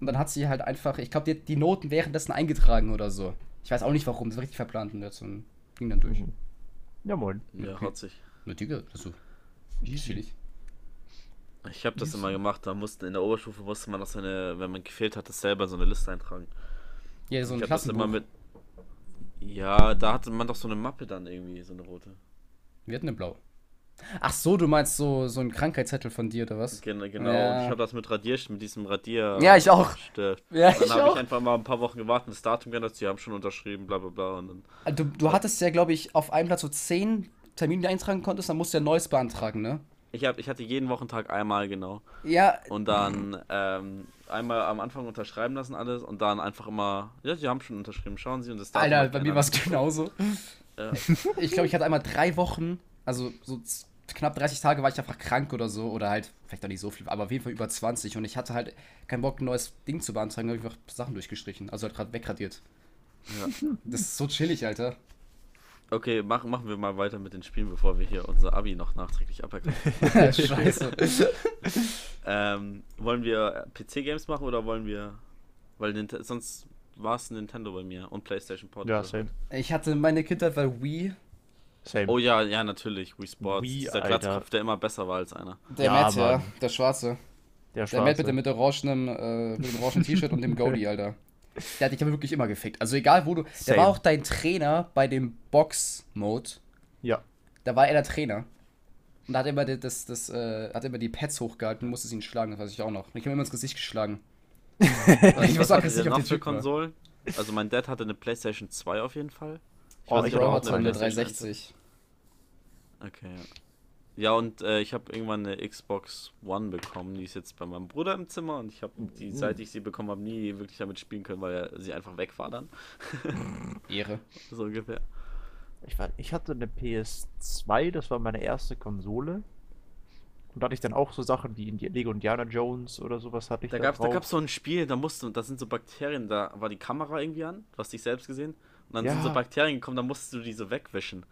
Und dann hat sie halt einfach, ich glaube, die, die Noten währenddessen eingetragen oder so. Ich weiß auch nicht warum, das war richtig verplant und das und ging dann durch. Mhm. Ja, moin. Ja, hat sich. Na, Digga, also, chillig. Ich habe das immer gemacht, da musste in der Oberstufe musste man noch seine, wenn man gefehlt hat, das selber so eine Liste eintragen. Ja, so ein ich habe das Klassenbuch. immer mit. Ja, da hatte man doch so eine Mappe dann irgendwie, so eine rote. Wir hatten eine blau. Ach so, du meinst so, so ein Krankheitszettel von dir oder was? Genau, genau. Ja. Und ich habe das mit Radier, mit diesem Radier. Ja, ich auch. Stift. Ja, Dann ich habe ich einfach mal ein paar Wochen gewartet, das Datum geändert, sie haben schon unterschrieben, bla bla bla. Und dann, Du, du hattest ja, glaube ich, auf einem Platz so zehn Termine, die eintragen konntest, dann musst du ja ein neues beantragen, ne? Ich, hab, ich hatte jeden Wochentag einmal genau. Ja, Und dann ähm, einmal am Anfang unterschreiben lassen alles und dann einfach immer, ja, sie haben schon unterschrieben, schauen Sie und das Alter, bei mir war es genauso. Ja. (laughs) Ich glaube, ich hatte einmal drei Wochen, also so knapp 30 Tage war ich einfach krank oder so, oder halt, vielleicht auch nicht so viel, aber auf jeden Fall über 20 und ich hatte halt keinen Bock, ein neues Ding zu beantragen, habe ich einfach Sachen durchgestrichen, also halt gerade wegradiert. Ja. Das ist so chillig, Alter. Okay, mach, machen wir mal weiter mit den Spielen, bevor wir hier unser Abi noch nachträglich aberkennen. (laughs) Scheiße. (laughs) ähm, wollen wir PC-Games machen oder wollen wir. Weil Nint sonst war es Nintendo bei mir und PlayStation Portable. Ja, same. Ich hatte meine Kindheit bei Wii, Same. Oh ja, ja, natürlich. Wii Sports. Wii, Dieser Alter. Glatzkopf, der immer besser war als einer. der Ja, Matt, ja, der Schwarze. der Der Matt Schwarze. mit, dem- mit, der orangenen, äh, mit dem orangen T-Shirt und dem (laughs) Goldie, Alter. Der hat dich aber wirklich immer gefickt. Also egal wo du. Der Same. war auch dein Trainer bei dem Box-Mode. Ja. Da war er der Trainer. Und da hat er immer die- das, das, äh, hat immer die Pads hochgehalten und musste ihn schlagen, das weiß ich auch noch. Und ich habe immer ins Gesicht geschlagen. (laughs) ich muss sagen, dass ich auf die. Konsolen? Also mein Dad hatte eine PlayStation 2 auf jeden Fall. Ich Oh, weiß ich er auch hatte noch eine PlayStation 360. Okay, ja. Ja, und äh, ich habe irgendwann eine Xbox One bekommen. Die ist jetzt bei meinem Bruder im Zimmer und ich habe die, seit ich sie bekommen habe, nie wirklich damit spielen können, weil er, sie einfach weg war dann. (laughs) Ehre. So ungefähr. Ich, war, ich hatte eine PS2, das war meine erste Konsole. Und da hatte ich dann auch so Sachen wie Lego Indiana Jones oder sowas hatte ich Da da gab es da drauf. gab's so ein Spiel, da musste, da sind so Bakterien, da war die Kamera irgendwie an, du hast dich selbst gesehen. Und dann sind Ja. so Bakterien gekommen, da musstest du die so wegwischen.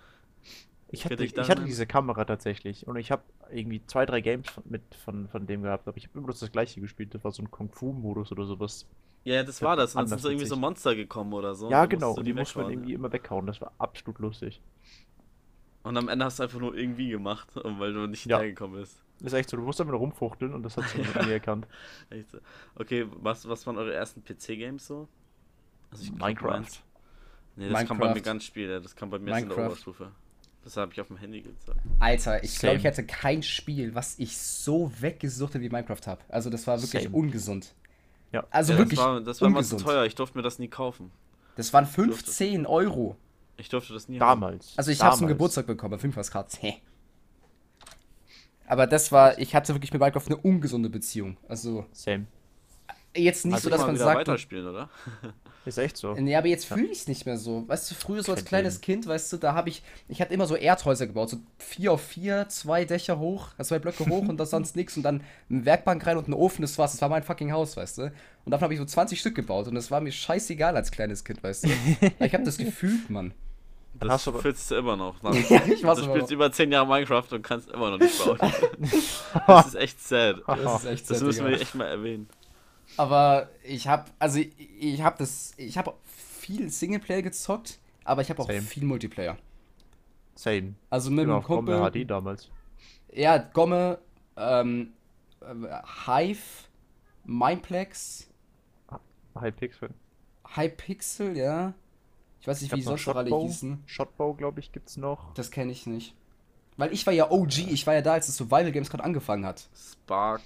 Ich hatte, ich hatte diese Kamera tatsächlich und ich habe irgendwie zwei, drei Games von, mit von, von dem gehabt, aber ich habe immer bloß das gleiche gespielt. Das war so ein Kung-Fu-Modus oder sowas. Ja, das war das. Und dann sind so irgendwie so. Monster gekommen oder so. Ja, genau. Und die muss man irgendwie immer weghauen. Das war absolut lustig. ja. Und am Ende hast du einfach nur irgendwie gemacht, (laughs) weil du nicht Ja. hinterhergekommen bist. Das ist echt so, du musst einfach nur rumfuchteln und das hat sie nie erkannt. (laughs) Echt so. Okay, was, was waren eure ersten PC-Games so? Also glaub, Minecraft. Nee, das kam bei mir Minecraft. ganz spät, das kam bei mir erst in der Minecraft. Oberstufe. Das habe ich auf dem Handy gezeigt. Alter, ich glaube, ich hätte kein Spiel, was ich so weggesuchtet wie Minecraft habe. Also das war wirklich Same. ungesund. Ja. Also ja, wirklich das war, das war mal zu teuer, ich durfte mir das nie kaufen. Das waren 15 Euro. Ich durfte das nie haben. Damals. Also ich habe zum Damals. Geburtstag bekommen, 5 was. Hä. Aber das war, ich hatte wirklich mit Minecraft eine ungesunde Beziehung. Also Same. jetzt nicht Also so, dass mal man wieder sagt, weiterspielen, oder? (laughs) Ist echt so. Nee, aber jetzt fühle ich es nicht mehr so. Weißt du, früher so als Kein kleines Kind, weißt du, da habe ich, ich hatte immer so Erdhäuser gebaut, so vier auf vier, zwei Dächer hoch, also zwei Blöcke hoch und das sonst (laughs) nichts und dann eine Werkbank rein und ein Ofen, das war's, das war mein fucking Haus, weißt du. Und davon habe ich so 20 Stück gebaut und das war mir scheißegal als kleines Kind, weißt du. (laughs) ich habe das gefühlt, Mann. Das hast du fühlst du immer noch. (laughs) Ja, ich weiß du spielst noch. über 10 Jahre Minecraft und kannst immer noch nicht bauen. das ist echt sad. Das ist echt Das sad, müssen Digga. wir echt mal erwähnen. Aber ich habe, also ich, ich habe das, ich habe viel Singleplayer gezockt, aber ich habe auch Same. viel Multiplayer. Same. Also mit Bombe Kumpel. HD damals. Ja, Gomme, ähm, äh, Hive, Mineplex, Hypixel. Hypixel, ja. Ich weiß nicht, wie die sonst noch alle Shotbow. hießen. Shotbow, glaube ich, gibt's noch. Das kenne ich nicht. Weil ich war ja OG, ich war ja da, als das Survival Games gerade angefangen hat. Spark.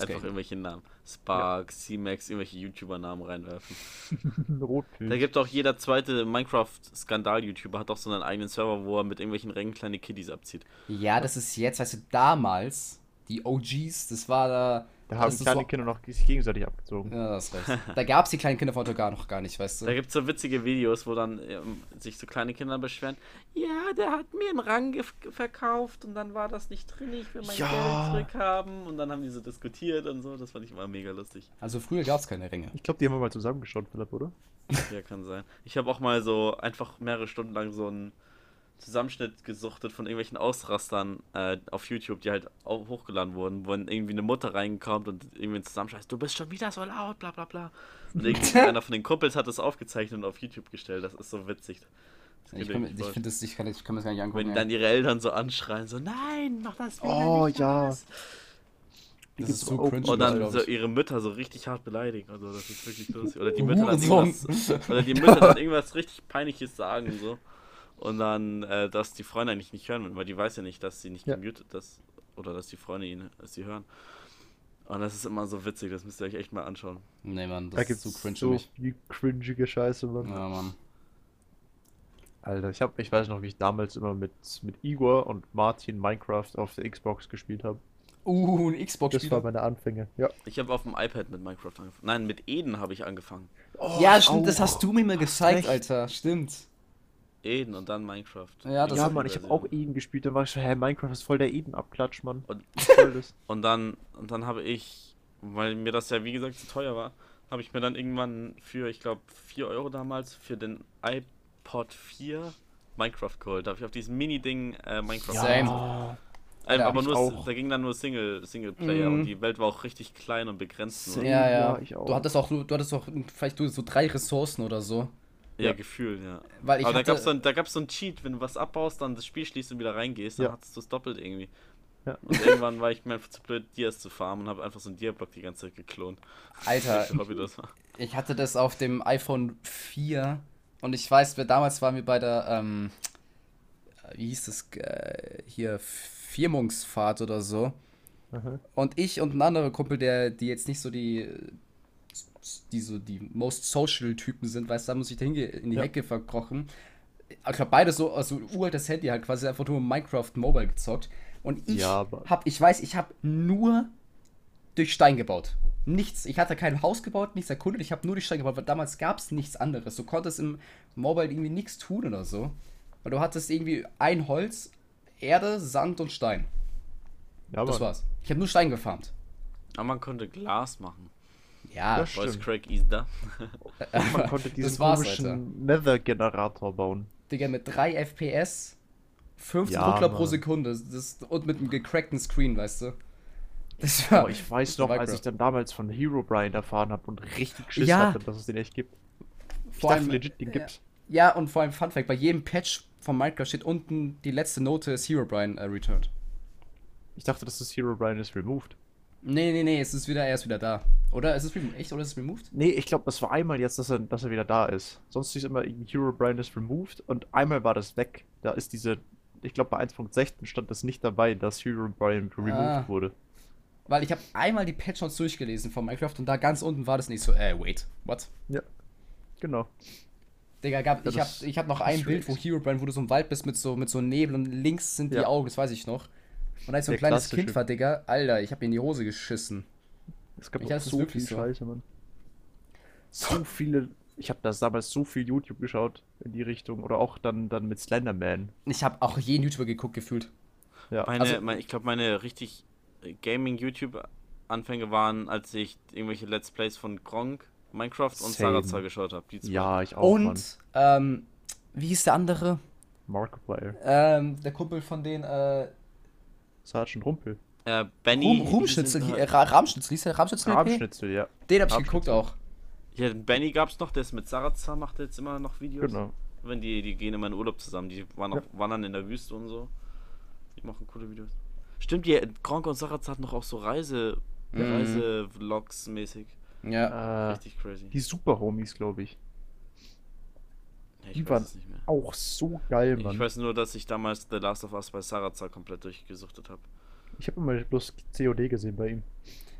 Einfach Game. irgendwelche Namen. Spark, C-Max, irgendwelche YouTuber-Namen reinwerfen. (laughs) Rotpilz. Da gibt auch jeder zweite Minecraft-Skandal-YouTuber hat auch so einen eigenen Server, wo er mit irgendwelchen Rängen kleine Kiddies abzieht. Ja, das ist jetzt, weißt du, damals, die OGs, das war da. Da haben das ist kleine so, Kinder noch sich gegenseitig abgezogen. Ja, das recht. (laughs) Da gab es die kleinen Kinder von heute gar noch gar nicht, weißt Da du. gibt es so witzige Videos, wo dann ähm, sich so kleine Kinder beschweren. Ja, der hat mir einen Rang verkauft und dann war das nicht drin, ich will mein Ja. Geld zurückhaben. Und dann haben die so diskutiert und so. Das fand ich immer mega lustig. Also früher gab es keine Ränge. Ich glaube, die haben wir mal zusammengeschaut, Philipp, oder? Ja, kann sein. Ich habe auch mal so einfach mehrere Stunden lang so einen Zusammenschnitt gesuchtet von irgendwelchen Ausrastern äh, auf YouTube, die halt auch hochgeladen wurden, wo dann irgendwie eine Mutter reinkommt und irgendwie zusammenscheißt, du bist schon wieder so laut, bla bla bla. Und (laughs) irgendwie einer von den Kumpels hat das aufgezeichnet und auf YouTube gestellt. Das ist so witzig. Das Ich, kann- wirklich ich finde das, ich kann, ich kann mir das gar nicht angucken. Wenn ey. dann ihre Eltern so anschreien, so, nein, mach das wieder Oh, nicht ja. alles." Das ist so cringe. Und dann so ihre Mütter so richtig hart beleidigen. Also das ist wirklich lustig. Oder die (laughs) Mütter dann irgendwas, oder die Mütter dann irgendwas richtig Peinliches sagen so. (laughs) Und dann, äh, dass die Freunde eigentlich nicht hören, weil die weiß ja nicht, dass sie nicht Ja. gemutet ist. Oder dass die Freunde ihn, dass sie hören. Und das ist immer so witzig, das müsst ihr euch echt mal anschauen. Nee, Mann, Da das gibt's ist zu cringe so mich. viel cringige Scheiße, Mann. Ja, Mann. Alter, ich hab, ich weiß noch, wie ich damals immer mit, mit Igor und Martin Minecraft auf der Xbox gespielt habe. Uh, ein Das Xbox-Spiel. war meine Anfänge. Ja. Ich habe auf dem iPad mit Minecraft angefangen. Nein, mit Eden habe ich angefangen. ja, stimmt, das au. hast du mir mal gezeigt. Alter. Stimmt. Eden und dann Minecraft. Ja, das Die Ja, Mann, ich habe auch Eden gespielt. Dann war ich so, hä, Minecraft ist voll der Eden-Abklatsch, Mann. Und-. (laughs) Und dann, und dann habe ich, weil mir das ja wie gesagt zu teuer war, habe ich mir dann irgendwann für, ich glaube, 4 Euro damals für den iPod 4 Minecraft geholt. Da habe ich auf diesem Mini-Ding äh, Minecraft Ja. Same. Ja. Äh, Alter, aber nur, auch. da ging dann nur Single, Singleplayer Mhm. und die Welt war auch richtig klein und begrenzt. Ja, ja. Ja, ich auch. Du hattest auch, du hattest auch vielleicht du so drei Ressourcen oder so. Ja, Ja. gefühlt, ja. Weil ich aber da hatte, gab es so, ein- da gab's so ein Cheat, wenn du was abbaust, dann das Spiel schließt und wieder reingehst, dann Ja. hattest du es doppelt irgendwie. Ja. Und irgendwann war ich mir einfach zu blöd, Dias zu farmen und habe einfach so einen Dia-Block die ganze Zeit geklont. Alter, (laughs) Ich Hobby das war. ich hatte das auf dem iPhone 4 und ich weiß, wir damals waren wir bei der, ähm, wie hieß das, äh, hier, Firmungsfahrt oder so. Aha. Und ich und ein anderer Kumpel, der, die jetzt nicht so die, die so die most social Typen sind, weißt du, haben uns sich da hinge- in die Ja. Hecke verkrochen. Ich glaube, beide so, also uraltes Handy halt quasi einfach nur Minecraft Mobile gezockt. Und ich Ja, hab, ich weiß, ich habe nur durch Stein gebaut. Nichts. Ich hatte kein Haus gebaut, nichts erkundet. Ich habe nur durch Stein gebaut, weil damals gab es nichts anderes. Du konntest im Mobile irgendwie nichts tun oder so. Weil du hattest irgendwie ein Holz, Erde, Sand und Stein. Ja, Das war's. Ich habe nur Stein gefarmt. Aber man konnte Glas machen. Ja, Das Voice Stimmt. Crack is da. (laughs) Man konnte diesen komischen. Nether-Generator bauen. Digga, mit 3 FPS, 15 Ja, Ruckler pro. Sekunde das, und mit einem gecrackten Screen, weißt du. Das war. Aber ich weiß das war noch, als ich dann damals von Hero Brian erfahren habe und richtig Schiss Ja. hatte, dass es den echt gibt. Ich vor dachte allem, legit, den ja. gibt's. Ja, und vor allem Fun Fact: bei jedem Patch von Minecraft steht unten die letzte Note ist Herobrine äh, returned. Ich dachte, dass das Hero Brian ist removed. Nee, nee, nee, es ist wieder, er ist wieder da. Oder ist es echt oder ist es removed? Nee, ich glaube, das war einmal jetzt, dass er, dass er wieder da ist. Sonst hieß immer irgendwie Hero Brian ist removed und einmal war das weg. Da ist diese, ich glaube bei 1.16 stand das nicht dabei, dass Hero Brian removed Ah. wurde. Weil ich habe einmal die Patch Notes durchgelesen von Minecraft und da ganz unten war das nicht so, äh, wait, what? Ja, genau. Digga, gab, Ja, ich hab, das- ich hab noch ein ist Bild, wo crazy. Herobrine, wo du so im Wald bist mit so, mit so Nebel und links sind die Ja. Augen, das weiß ich noch. Und als ich so ein Der kleines Kind war, Digga, Alter, ich hab mir in die Hose geschissen. Es gab Ich auch so wirklich viel so. Scheiße, Mann. So viele. Ich habe das damals so viel YouTube geschaut in die Richtung. Oder auch dann, dann mit Slenderman. Ich habe auch jeden YouTuber geguckt, gefühlt. Ja. Meine, Also- mein, ich glaube, meine richtig äh, Gaming-YouTube-Anfänge waren, als ich irgendwelche Let's Plays von Gronk, Minecraft und. Sarazar geschaut habe. Ja, ich auch. Mann. und, ähm, wie hieß der andere? Markiplier. Ähm, der Kumpel von denen, äh, Sergeant Rumpel. Äh, Benny. Ruhm, die Rumschnitzel, sind- äh, Ra- Rahmschnitzel, hieß der Rahmschnitzel? Rahmschnitzel, ja. Den hab ich geguckt auch. Ja, den Benny gab's noch, der ist mit Sarazar, macht jetzt immer noch Videos. Genau. Wenn die, die gehen immer in Urlaub zusammen, die waren Ja. auch wandern in der Wüste und so. Die machen coole Videos. Stimmt, die Gronk und Sarazar hatten noch auch so Reise, Mhm. Reise-Vlogs mäßig. Ja. Äh, Richtig crazy. die Super Homies, glaube ich. Ja, die ich waren weiß es nicht mehr. Auch so geil, Mann. Ich weiß nur, dass ich damals The Last of Us bei Sarazar komplett durchgesuchtet habe. Ich habe immer bloß COD gesehen bei ihm.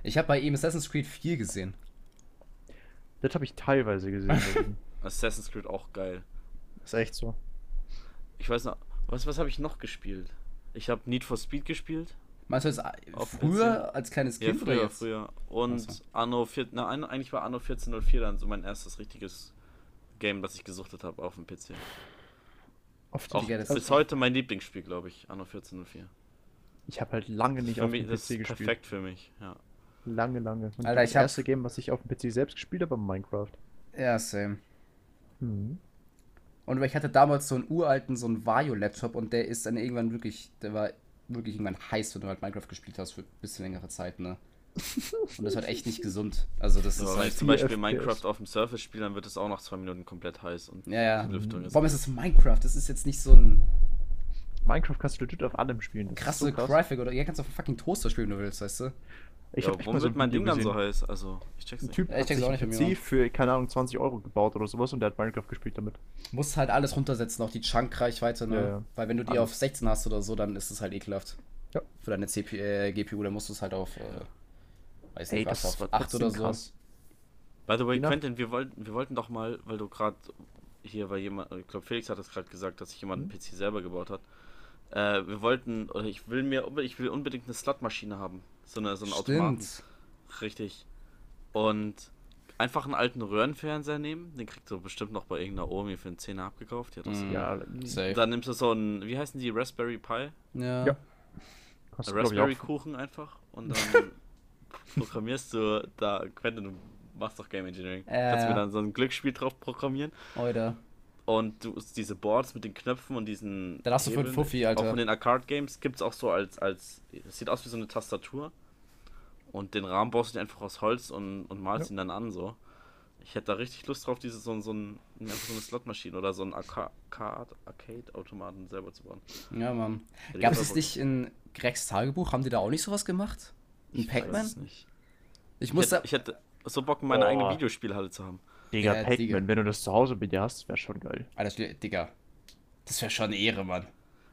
Ich habe bei ihm Assassin's Creed 4 gesehen. Das habe ich teilweise gesehen. (laughs) Assassin's Creed auch geil. Ist echt so. Ich weiß noch, was, was habe ich noch gespielt? Ich habe Need for Speed gespielt. Meinst du jetzt Auf früher als kleines Ja, Kind oder früher, jetzt? früher. Und Ach so. Anno 4, na, eigentlich war Anno 1404 dann so mein erstes richtiges Game, das ich gesuchtet habe auf dem PC. Oft Auch das bis heute mein Lieblingsspiel, glaube ich, Anno 1404. Ich habe halt lange nicht Für auf dem das PC ist gespielt. perfekt für mich, ja. Lange, lange. Und Alter, das ich hab- erste Game, was ich auf dem PC selbst gespielt habe, war Minecraft. Ja, same. Mhm. Und ich hatte damals so einen uralten, so einen Vario-Laptop und der ist dann irgendwann wirklich, der war wirklich irgendwann heiß, wenn du halt Minecraft gespielt hast für ein bisschen längere Zeit, ne? Und das ist halt echt nicht gesund. Also das Aber ist wenn halt. ich zum 4 Beispiel FPS. Minecraft auf dem Surface spiele, dann wird es auch nach zwei Minuten komplett heiß. Und Ja, ja. die Lüftung ist Warum ist es Minecraft? Das ist jetzt nicht so ein Minecraft kannst du legit auf allem spielen. Das krasse so krass. Graphic oder ihr kannst auf einem fucking Toaster spielen, wenn du willst, weißt du? Ich ja, hab warum mal so wird ein mein Ding dann so heiß? Also, ich check's Ein nicht. Typ Ja, ich hat sich check's auch nicht mir PC für, keine Ahnung, 20 Euro gebaut oder sowas und der hat Minecraft gespielt damit. Musst halt alles runtersetzen, auch die Chunk-Reichweite, ne? Ja, ja. Weil wenn du die Alles. auf 16 hast oder so, dann ist es halt ekelhaft. Ja. Für deine CPU, äh, GPU, dann musst du es halt auf, äh, weiß nicht, Ey, was, war auf 8 trotzdem oder so. krass. By the way, Quentin, wir wollten, wir wollten doch mal, weil du gerade hier, weil jemand, ich glaube Felix hat das gerade gesagt, dass sich jemand Mhm. einen PC selber gebaut hat. Äh, wir wollten, oder ich will mir, ich will unbedingt eine Slotmaschine haben. So eine, so einen Automaten. Stimmt. Richtig. Und einfach einen alten Röhrenfernseher nehmen, den kriegst du bestimmt noch bei irgendeiner Omi für einen Zehner abgekauft. Ja, das Mhm. Ja, Safe. Dann nimmst du so einen, wie heißen die, Raspberry Pi? Ja. Ja. Raspberry Kuchen einfach und dann (laughs) programmierst du da, Quentin, du machst doch Game Engineering. Ja, Kannst ja. mir dann so ein Glücksspiel drauf programmieren Oder. und du diese Boards mit den Knöpfen und diesen Dann hast du für einen Fuffi, Alter. Auch von den Arcade Games gibt es auch so als als es sieht aus wie so eine Tastatur und den Rahmen baust du dir einfach aus Holz und, und malst Ja. ihn dann an so. Ich hätte da richtig Lust drauf, diese so, so, ein, einfach so eine Slotmaschine oder so einen Arca- Arcade Arcade-Automaten selber zu bauen. Ja, Mann. Gab es Bock. nicht in Gregs Tagebuch? Haben die da auch nicht sowas gemacht? In Ich weiß Pac-Man? Ich Ich musste. hätte, ich hätte so Bock, meine Oh. eigene Videospielhalle zu haben. Digga, Ja, Pac-Man, Digga. wenn du das zu Hause bei dir hast, wäre schon geil. Alter, Schle- Digga. Das wäre schon eine Ehre, Mann.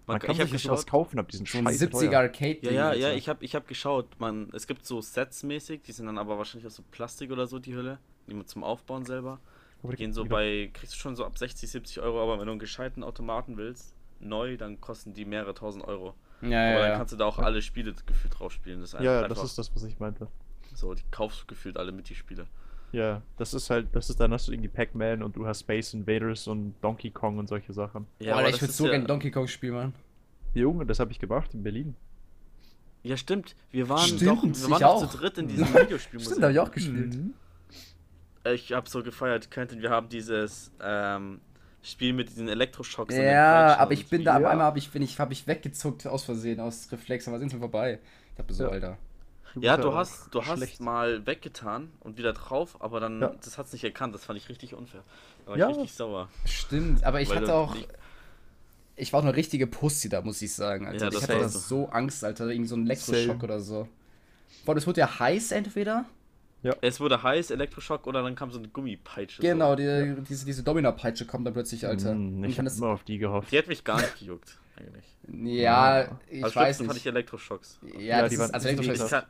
Man, kann ich hab sich ja sowas kaufen ab diesen ein scheiß 70er teuer. Arcade. Ja, ja, ja, ich habe ich hab geschaut. Man, es gibt so Sets mäßig, die sind dann aber wahrscheinlich aus so Plastik oder so, die Hülle. Die man zum Aufbauen selber. Die gehen so bei, kriegst du schon so ab 60, 70 Euro, aber wenn du einen gescheiten Automaten willst, neu, dann kosten die mehrere tausend Euro. Ja, aber ja, dann ja. kannst du da auch alle Spiele gefühlt drauf spielen. Das ist Ja, einfach das ist das, was ich meinte. so, die kaufst du gefühlt alle mit die Spiele. Ja, das ist halt, das ist dann hast du irgendwie Pac-Man und du hast Space Invaders und Donkey Kong und solche Sachen. Ja, Alter, aber ich würde so ja, gerne Donkey Kong spielen, Mann. Junge, das habe ich gemacht in Berlin. Ja, stimmt. Wir waren Stimmt, doch, wir waren auch. zu dritt in (laughs) diesem Videospielmuseum. Stimmt, hab ich auch gespielt. Mhm. Ich habe so gefeiert, Quentin. Wir haben dieses ähm, Spiel mit diesen Elektroschocks. Ja, aber ich bin da, Ja. einmal habe ich, bin ich, hab ich weggezuckt aus Versehen, aus Reflex, aber sind wir vorbei. Ich dachte so, Ja. Alter. Ja, du hast, du hast mal weggetan und wieder drauf, aber dann, Ja. das hat's nicht erkannt. Das fand ich richtig unfair. Da war Ja. ich richtig sauer. Stimmt, aber ich Weil hatte auch. ich- Ich war auch eine richtige Pussy da, muss ich sagen. Alter. Ja, ich das hatte so. so Angst, Alter. Irgendwie so ein Elektroschock Same. oder so. Boah, das wurde ja heiß entweder. Es wurde heiß, Elektroschock oder dann kam so eine Gummipeitsche. Genau, So. die, diese, diese Domina-Peitsche kommt dann plötzlich, Alter. Mm, Ich hab immer auf die gehofft. Die hat mich gar nicht gejuckt, eigentlich. ja, ich Am weiß schlimmsten fand ich nicht. Elektroschocks. Ja, Ja, die waren also ziemlich Elektroschock Ich kann,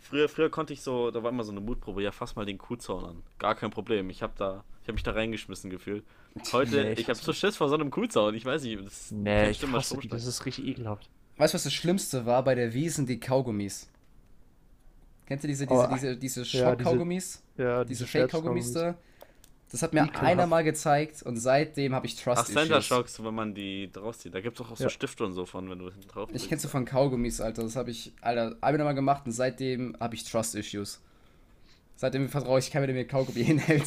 früher, früher konnte ich so, da war immer so eine Mutprobe, ja, fass mal den Kuhzaun an. Gar kein Problem. Ich habe da, ich habe mich da reingeschmissen gefühlt. Heute, Nee, ich, ich habe so Schiss vor so einem Kuhzaun. Ich weiß nicht, das Nee, ich immer hasse das ist richtig ekelhaft. Weißt du, was das Schlimmste war bei der Wiesen? Die Kaugummis. Kennt ihr diese, diese, Oh, diese, diese ja, Schock-Kaugummis? Ja, diese Fake-Kaugummis da? Das hat mir Ekelhaft. einer mal gezeigt und seitdem habe ich Ach, Trust Center Issues. Shocks, wenn man die draus zieht. Da gibt es auch, auch so Ja. Stifte und so von, wenn du hinten drauf Ich drückst. kenn's so von Kaugummis, Alter. Das habe ich, Alter, einmal mal gemacht und seitdem habe ich Trust Issues. Seitdem vertraue ich keinem, der mir Kaugummi (laughs) hinhält.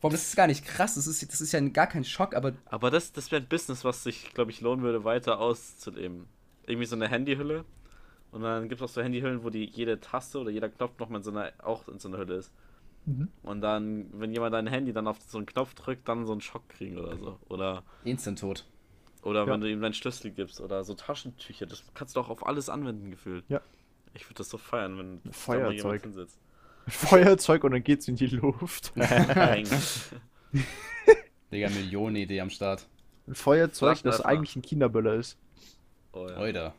Warum, das ist gar nicht krass. Das ist, das ist ja gar kein Schock, aber Aber das, das wäre ein Business, was sich, glaube ich, lohnen würde, weiter auszuleben. Irgendwie so eine Handyhülle. Und dann gibt es auch so Handyhüllen, wo die jede Taste oder jeder Knopf nochmal in so einer, auch in so einer Hülle ist. Mhm. Und dann, wenn jemand dein Handy dann auf so einen Knopf drückt, dann so einen Schock kriegen oder so. Oder, Instant-Tot. oder Ja. wenn du ihm deinen Schlüssel gibst oder so Taschentücher. Das kannst du auch auf alles anwenden, gefühlt. Ja. Ich würde das so feiern, wenn Feuerzeug. jemand hinsetzt. Feuerzeug und dann geht's in die Luft. (laughs) (laughs) Digga, Millionen-Idee am Start. Ein Feuerzeug, das Flaschenwerfer. eigentlich ein Kinderböller ist. Oh, ja. Alter.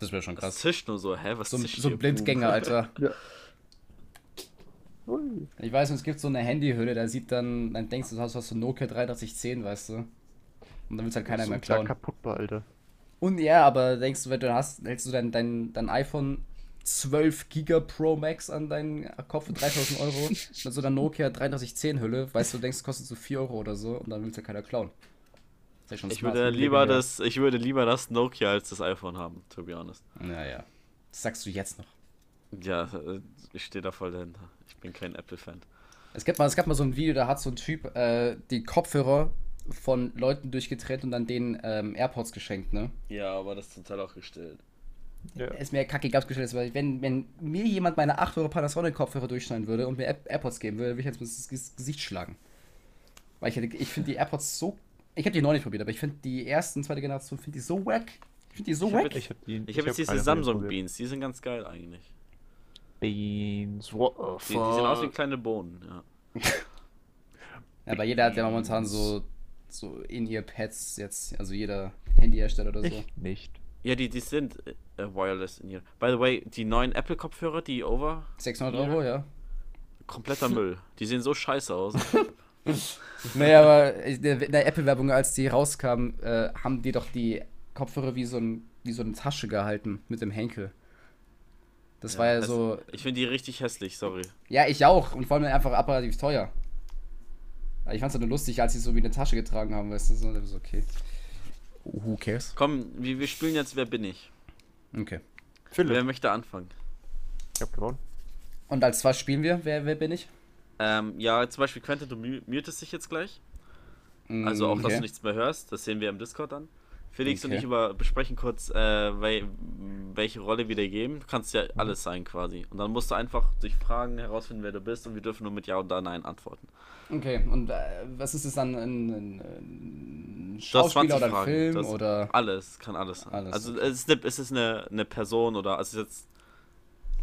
Das wäre schon Das krass. zischt nur so, hä? Was So, ein- zischt so ein Blindgänger? Alter. Ja. Ui. Ich weiß, es gibt so eine Handyhülle, da sieht dann, dann denkst du, du hast was so Nokia 3310, weißt du. Und dann will halt keiner mehr klauen. kaputtbar, Alter. Und ja, aber denkst du, wenn du hast, hältst du dein, dein, dein iPhone 12 Giga Pro Max an deinen Kopf für 3000 Euro (laughs) mit so einer Nokia 3310 Hülle, weißt du, denkst, es kostet so 4 Euro oder so und dann will ja keiner klauen. Ich würde lieber das, ich würde lieber das Nokia als das iPhone haben, to be honest. Naja. Das sagst du jetzt noch. Ja, äh, ich stehe da voll dahinter. Ich bin kein Apple-Fan. Es gab, mal, es gab mal so ein Video, da hat so ein Typ äh, die Kopfhörer von Leuten durchgetrennt und dann denen ähm, AirPods geschenkt, ne? Ja, aber das ist zum Teil auch gestellt. Ja. Ist mir kacke egal gestellt, weil wenn, wenn mir jemand meine 8 Euro Panasonic Kopfhörer durchschneiden würde und mir Air AirPods geben würde, würde ich jetzt ins Ges- Gesicht schlagen. Weil ich, hätte- ich finde die AirPods so. Ich habe die noch nicht probiert, aber ich finde die ersten, zweite Generation, finde die so wack. Ich finde die so Ich hab wack. Ich hab, Ich habe jetzt diese Samsung probiert. Beans, die sind ganz geil eigentlich. Beans, what the Die, die sehen aus wie fuck? kleine Bohnen, ja. (laughs) Ja, aber jeder hat ja momentan so, so In-Ear-Pads jetzt, also jeder Handyhersteller oder so. Ich nicht. Ja, die, die sind äh, wireless in hier. By the way, die neuen Apple-Kopfhörer, die Over, 600 Euro, ja. kompletter Müll. Die sehen so scheiße aus. (laughs) Naja, aber in der, Apple-Werbung, als die rauskamen, äh, haben die doch die Kopfhörer wie so, ein, wie so eine Tasche gehalten mit dem Henkel. Das war ja das- so. Ich finde die richtig hässlich, sorry. Ja, ich auch. Und vor allem einfach apparativ teuer. Ich fand's halt nur lustig, als sie so wie eine Tasche getragen haben, weißt du? So, das ist okay. Who cares? Komm, wir, wir spielen jetzt Wer bin ich? Okay. Philipp, Wer möchte anfangen? ich hab gewonnen. Und als was spielen wir? Wer, wer bin ich? Ähm, ja, zum Beispiel Quentin, du mu- mutest dich jetzt gleich. Mm, Also auch, dass okay. du nichts mehr hörst. Das sehen wir im Discord dann. Felix und Okay. ich über, besprechen kurz, äh, wel, welche Rolle wir dir geben. Du kannst ja alles sein quasi. Und dann musst du einfach durch Fragen herausfinden, wer du bist. Und wir dürfen nur mit Ja oder Nein antworten. Okay, und äh, was ist es dann? Ein, ein, ein Du hast 20 Schauspieler oder ein Fragen. Film? Du hast Oder. Alles, kann alles sein. Alles, also es ist, eine, es ist eine, eine Person oder es ist jetzt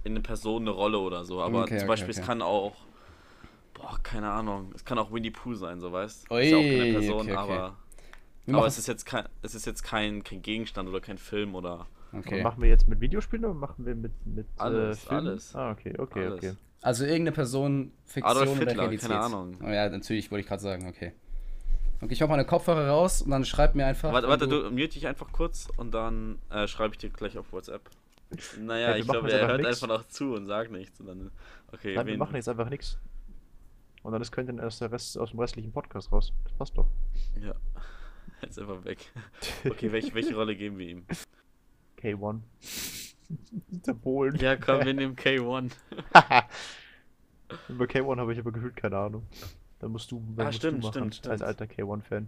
in eine Person eine Rolle oder so. Aber Okay, zum Beispiel, es kann auch, boah, keine Ahnung, es kann auch Winnie Pooh sein, so weißt Ui, Ist ja auch keine Person, okay, okay. aber, Wir aber es ist jetzt kein, es ist jetzt kein, kein Gegenstand oder kein Film oder. Okay. Machen wir jetzt mit Videospielen oder machen wir mit, mit Alles, äh, alles. Ah, okay, okay, Alles. okay. Also irgendeine Person, Fiktion Adolf oder Hitler, Realität. keine Ahnung. Oh ja, natürlich wollte ich gerade sagen, okay. Okay, ich mach meine Kopfhörer raus und dann schreib mir einfach. Warte, warte, du mute dich einfach kurz und dann äh, schreibe ich dir gleich auf WhatsApp. (laughs) Naja, Ja, ich glaube, er hört nix. einfach noch zu und sagt nichts. Und dann, okay, Nein, wir machen jetzt einfach nichts. Und dann ist könnte erst der Rest aus dem restlichen Podcast raus. Das passt doch. Ja, (laughs) jetzt einfach weg. Okay, welche, welche Rolle geben wir ihm? K1. (laughs) der Polen. Ja, komm, wir (laughs) nehmen K1. Über K1 habe ich aber gefühlt keine Ahnung. Da musst du, dann Ah, musst stimmt, du machen, stimmt, als alter K1-Fan.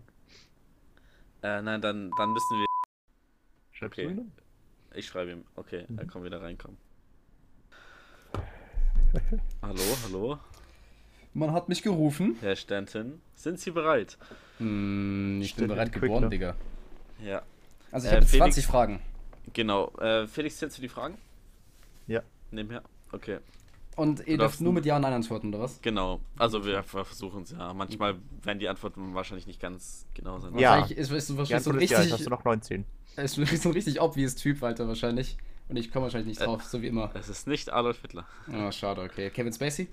Äh, nein, dann, dann müssen wir. Schreibst Okay. du ihn? Ich schreibe ihm. Okay, er Mhm. kann wieder reinkommen. hallo, hallo, Man hat mich gerufen. Herr Stanton. Sind Sie bereit? Hm, ich bin Stimmt, bereit geboren, ne? Digga. Ja, Also ich Äh, habe jetzt Felix- 20 Fragen. genau. Äh, Felix, stellst du die Fragen? Ja. Nebenher? Okay, Und ihr darfst dürft nur mit Ja und Nein antworten, oder was? genau. Also wir versuchen es ja. Manchmal werden die Antworten wahrscheinlich nicht ganz genau sein. Ja. Wahrscheinlich ist, ist, ist, wahrscheinlich so ist ja, richtig, hast du noch 19. ist wirklich so ein richtig obvious Typ, Alter, wahrscheinlich. Und ich komme wahrscheinlich nicht Äh. drauf, so wie immer. Es ist nicht Adolf Hitler. Oh, schade, okay. Kevin Spacey?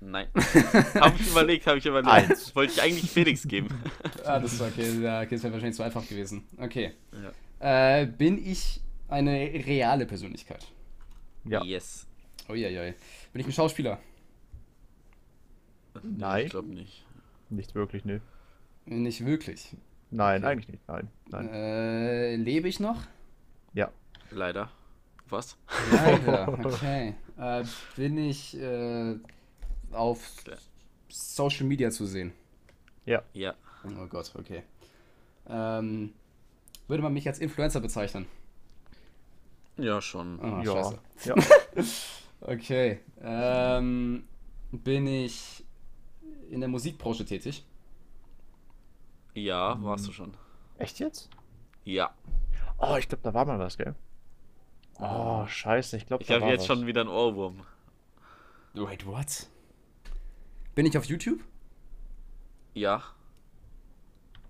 Nein. (laughs) habe ich überlegt, habe ich überlegt. Eins. Wollte ich eigentlich Felix geben. (laughs) Ah, das war okay. Ja, okay, das wäre wahrscheinlich zu einfach gewesen. Okay. ja. Äh, bin ich eine reale Persönlichkeit? Ja. Yes. Uiuiui. Bin ich ein Schauspieler? Nein. Ich glaube nicht. Nicht wirklich, ne. Nicht wirklich. Nein, Okay. eigentlich nicht. Nein. Nein. Äh, lebe ich noch? Ja. Leider. Was? Leider, (laughs) okay. Äh, bin ich äh, auf Social Media zu sehen? Ja. Ja. Oh Gott, okay. Ähm, würde man mich als Influencer bezeichnen? Ja, schon. Oh, ja. scheiße. Ja. (laughs) Okay. Ähm, bin ich in der Musikbranche tätig? Ja, warst du schon. Echt jetzt? Ja. Oh, ich glaube, da war mal was, gell? Oh, scheiße. Ich glaube, Ich habe jetzt was. schon wieder einen Ohrwurm. Wait, what? Bin ich auf YouTube? Ja.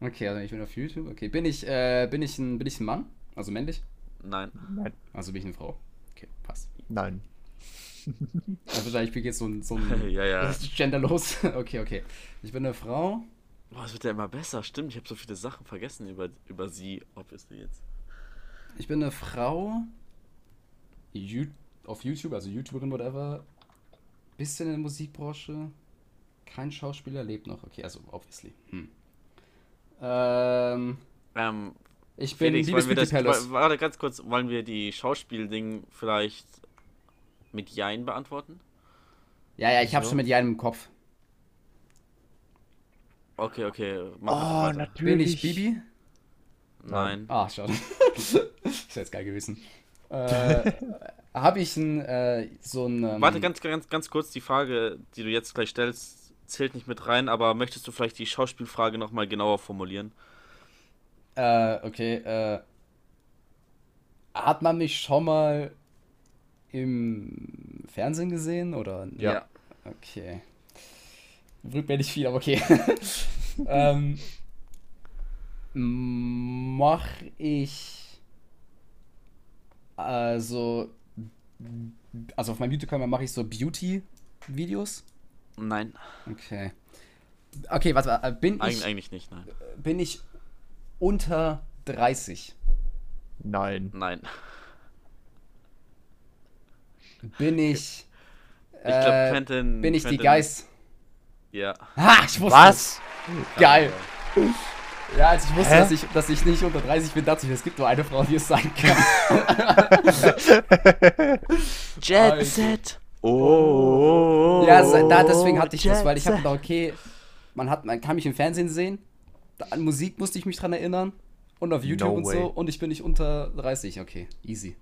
Okay, also ich bin auf YouTube. Okay, bin ich, äh, bin ich ein, bin ich ein Mann? Also männlich? Nein. Nein. Also bin ich eine Frau. Okay, passt. Nein. Also wahrscheinlich geht so ein, so ein (laughs) Ja, ja. Das ist genderlos. (laughs) Okay, okay. Ich bin eine Frau. Boah, es wird ja immer besser. Stimmt, ich habe so viele Sachen vergessen über, über sie, obviously jetzt. Ich bin eine Frau. You auf YouTube, also YouTuberin, whatever. Bisschen in der Musikbranche. Kein Schauspieler lebt noch. Okay, also obviously. Hm. Ähm, Ähm, ich bin Felix, Liebes wollen wir das, warte ganz kurz, wollen wir die Schauspielding vielleicht mit Jein beantworten? Ja, ja, ich habe So. schon mit Ja im Kopf. Okay, okay. Mach Oh, weiter. Bin natürlich. ich Bibi? Nein. Ah, schade. (laughs) das wäre jetzt geil gewesen. Äh, (laughs) habe ich ein, äh, so ein. Ähm, Warte, ganz, ganz, ganz kurz, die Frage, die du jetzt gleich stellst, zählt nicht mit rein, aber möchtest du vielleicht die Schauspielfrage nochmal genauer formulieren? Äh, okay, äh. Hat man mich schon mal im Fernsehen gesehen oder? Ja. Okay. Bringt mir nicht viel, aber okay. (laughs) ähm, mach ich also also auf meinem YouTube-Kanal mache ich so Beauty-Videos. Nein, Okay. Okay, warte, mal, äh, bin Eig ich eigentlich nicht, nein. bin ich unter 30? Nein. Nein. Bin ich Ich glaube, äh, Quentin. bin ich die Quentin- Geist? Ja. Ha, ich wusste Was? es. Geil. (laughs) Ja, als ich wusste, Hä? dass ich, dass ich nicht unter 30 bin, dachte ich, es gibt nur eine Frau, die es sein kann. (laughs) Jet. Set. Oh. ja, da, deswegen hatte ich das, weil ich habe gedacht, okay, man, hat, man kann mich im Fernsehen sehen, da- an Musik musste ich mich dran erinnern und auf YouTube No und way. so und ich bin nicht unter 30. Okay, easy.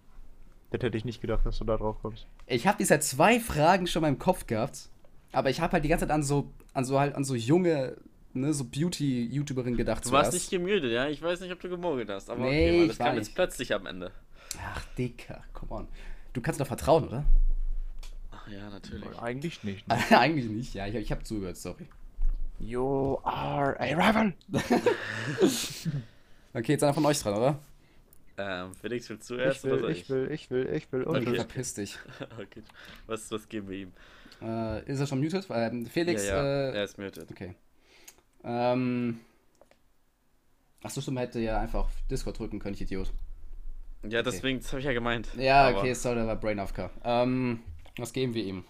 Das hätte ich nicht gedacht, dass du da drauf kommst. Ich habe diese zwei Fragen schon mal im Kopf gehabt, aber ich habe halt die ganze Zeit an so, an so halt an so junge, ne, so Beauty-YouTuberin gedacht Du warst zuerst. nicht gemutet, ja? Ich weiß nicht, ob du gemogelt hast, aber Nee, okay, ich das kam nicht. jetzt plötzlich am Ende. Ach, Dicker, come on. Du kannst doch vertrauen, oder? Ach ja, natürlich. Eigentlich nicht. (laughs) Ne? Eigentlich nicht, ja, ich, ich habe zugehört, sorry. You are a rival. (laughs) Okay, jetzt einer von euch dran, oder? Ähm, Felix will Ich zuerst oder will, soll ich will, ich will, ich will. Und Okay. Okay. Verpiss dich. (laughs) okay. Was, was geben wir ihm? Äh, ist er schon muted? Ähm, Felix, ja, ja. äh, er ist muted. okay. Ähm. Achso, stimmt, hätte ja einfach Discord drücken können, ich Idiot. Ja, deswegen, das habe ich ja gemeint. Ja, Aber- okay, sorry, da war Brain AFK. Ähm, was geben wir ihm?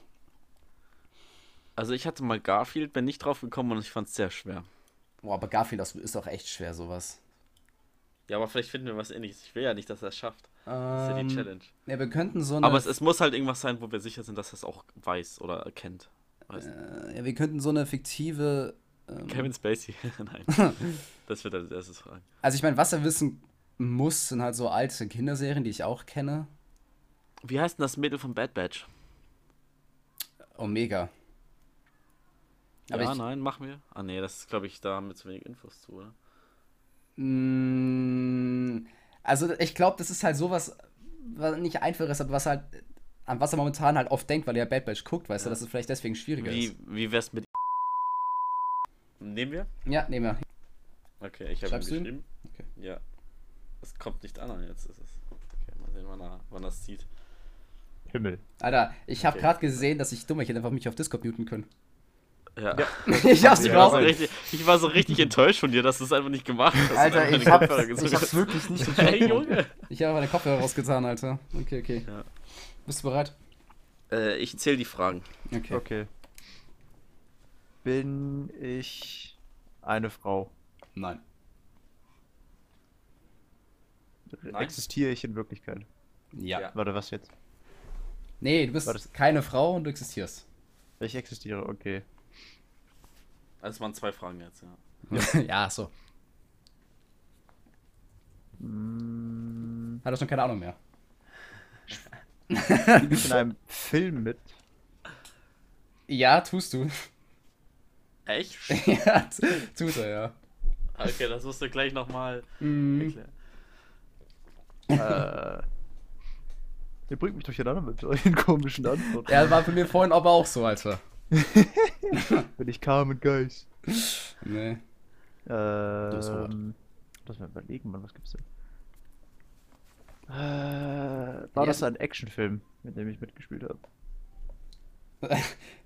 Also ich hatte mal Garfield, bin nicht drauf gekommen und ich fand es sehr schwer. Boah, aber Garfield, das ist auch echt schwer, sowas. Ja, aber vielleicht finden wir was ähnliches. Ich will ja nicht, dass er es schafft. Das ist ja die Ähm, Challenge. Ja, wir könnten so eine. Aber es, es muss halt irgendwas sein, wo wir sicher sind, dass er es auch weiß oder erkennt. Weiß äh, ja, wir könnten so eine fiktive. Ähm, Kevin Spacey. (laughs) Nein. (laughs) das wird als erstes fragen. Also ich meine, Wasserwissen muss, sind halt so alte Kinderserien, die ich auch kenne. Wie heißt denn das Mädel von Bad Batch? Omega. Aber ja, ich- nein, machen wir. Ah, nee, das ist, glaube ich, da haben wir zu wenig Infos zu, oder? Mm, Also ich glaube, das ist halt sowas, was nicht einfach ist, aber was halt, an was er momentan halt oft denkt, weil er Bad Batch guckt, weißt du, Ja. dass es vielleicht deswegen schwieriger Wie, ist. wie wär's mit. Nehmen wir? Ja, nehmen wir. Okay, ich habe ihn du ihn? geschrieben. Okay. Ja. Es kommt nicht an, jetzt ist es. Okay, mal sehen, wann er, wann das zieht. Himmel. Alter, ich habe Okay. gerade gesehen, dass ich dumm, ich hätte einfach mich auf Discord muten können. Ja. (laughs) ich hab's Ich Ja, war, so nicht. richtig, ich war so richtig enttäuscht von dir, dass du es einfach nicht gemacht hast. Alter, ich Kopfhörer ich gezogen hab's hast. wirklich nicht (laughs) Hey, gecheckt. Junge! Ich habe meine Kopfhörer rausgetan, Alter. Okay, okay. Ja. Bist du bereit? Äh, ich zähle die Fragen. Okay. Okay. Bin ich eine Frau? Nein. Nein. Existiere ich in Wirklichkeit? Ja. Ja. Warte, was jetzt? Nee, du bist keine Frau und du existierst. Ich existiere, okay. Also es waren zwei Fragen jetzt, ja. (laughs) ja, so. Mm, Hat er schon keine Ahnung mehr. Spiele ich in einem Film mit? Ja, tust du. Echt? (laughs) ja, tut er, ja. Okay, das musst du gleich nochmal Mhm. erklären. äh, ihr bringt mich durcheinander mit euren (laughs) komischen Antworten. Er war bei mir vorhin aber auch so, Alter. (laughs) Bin ich Carmen Geist? Nee. Ähm. Lass mal überlegen, Mann, was gibt's denn? Äh, war Ja. das ein Actionfilm, mit dem ich mitgespielt habe?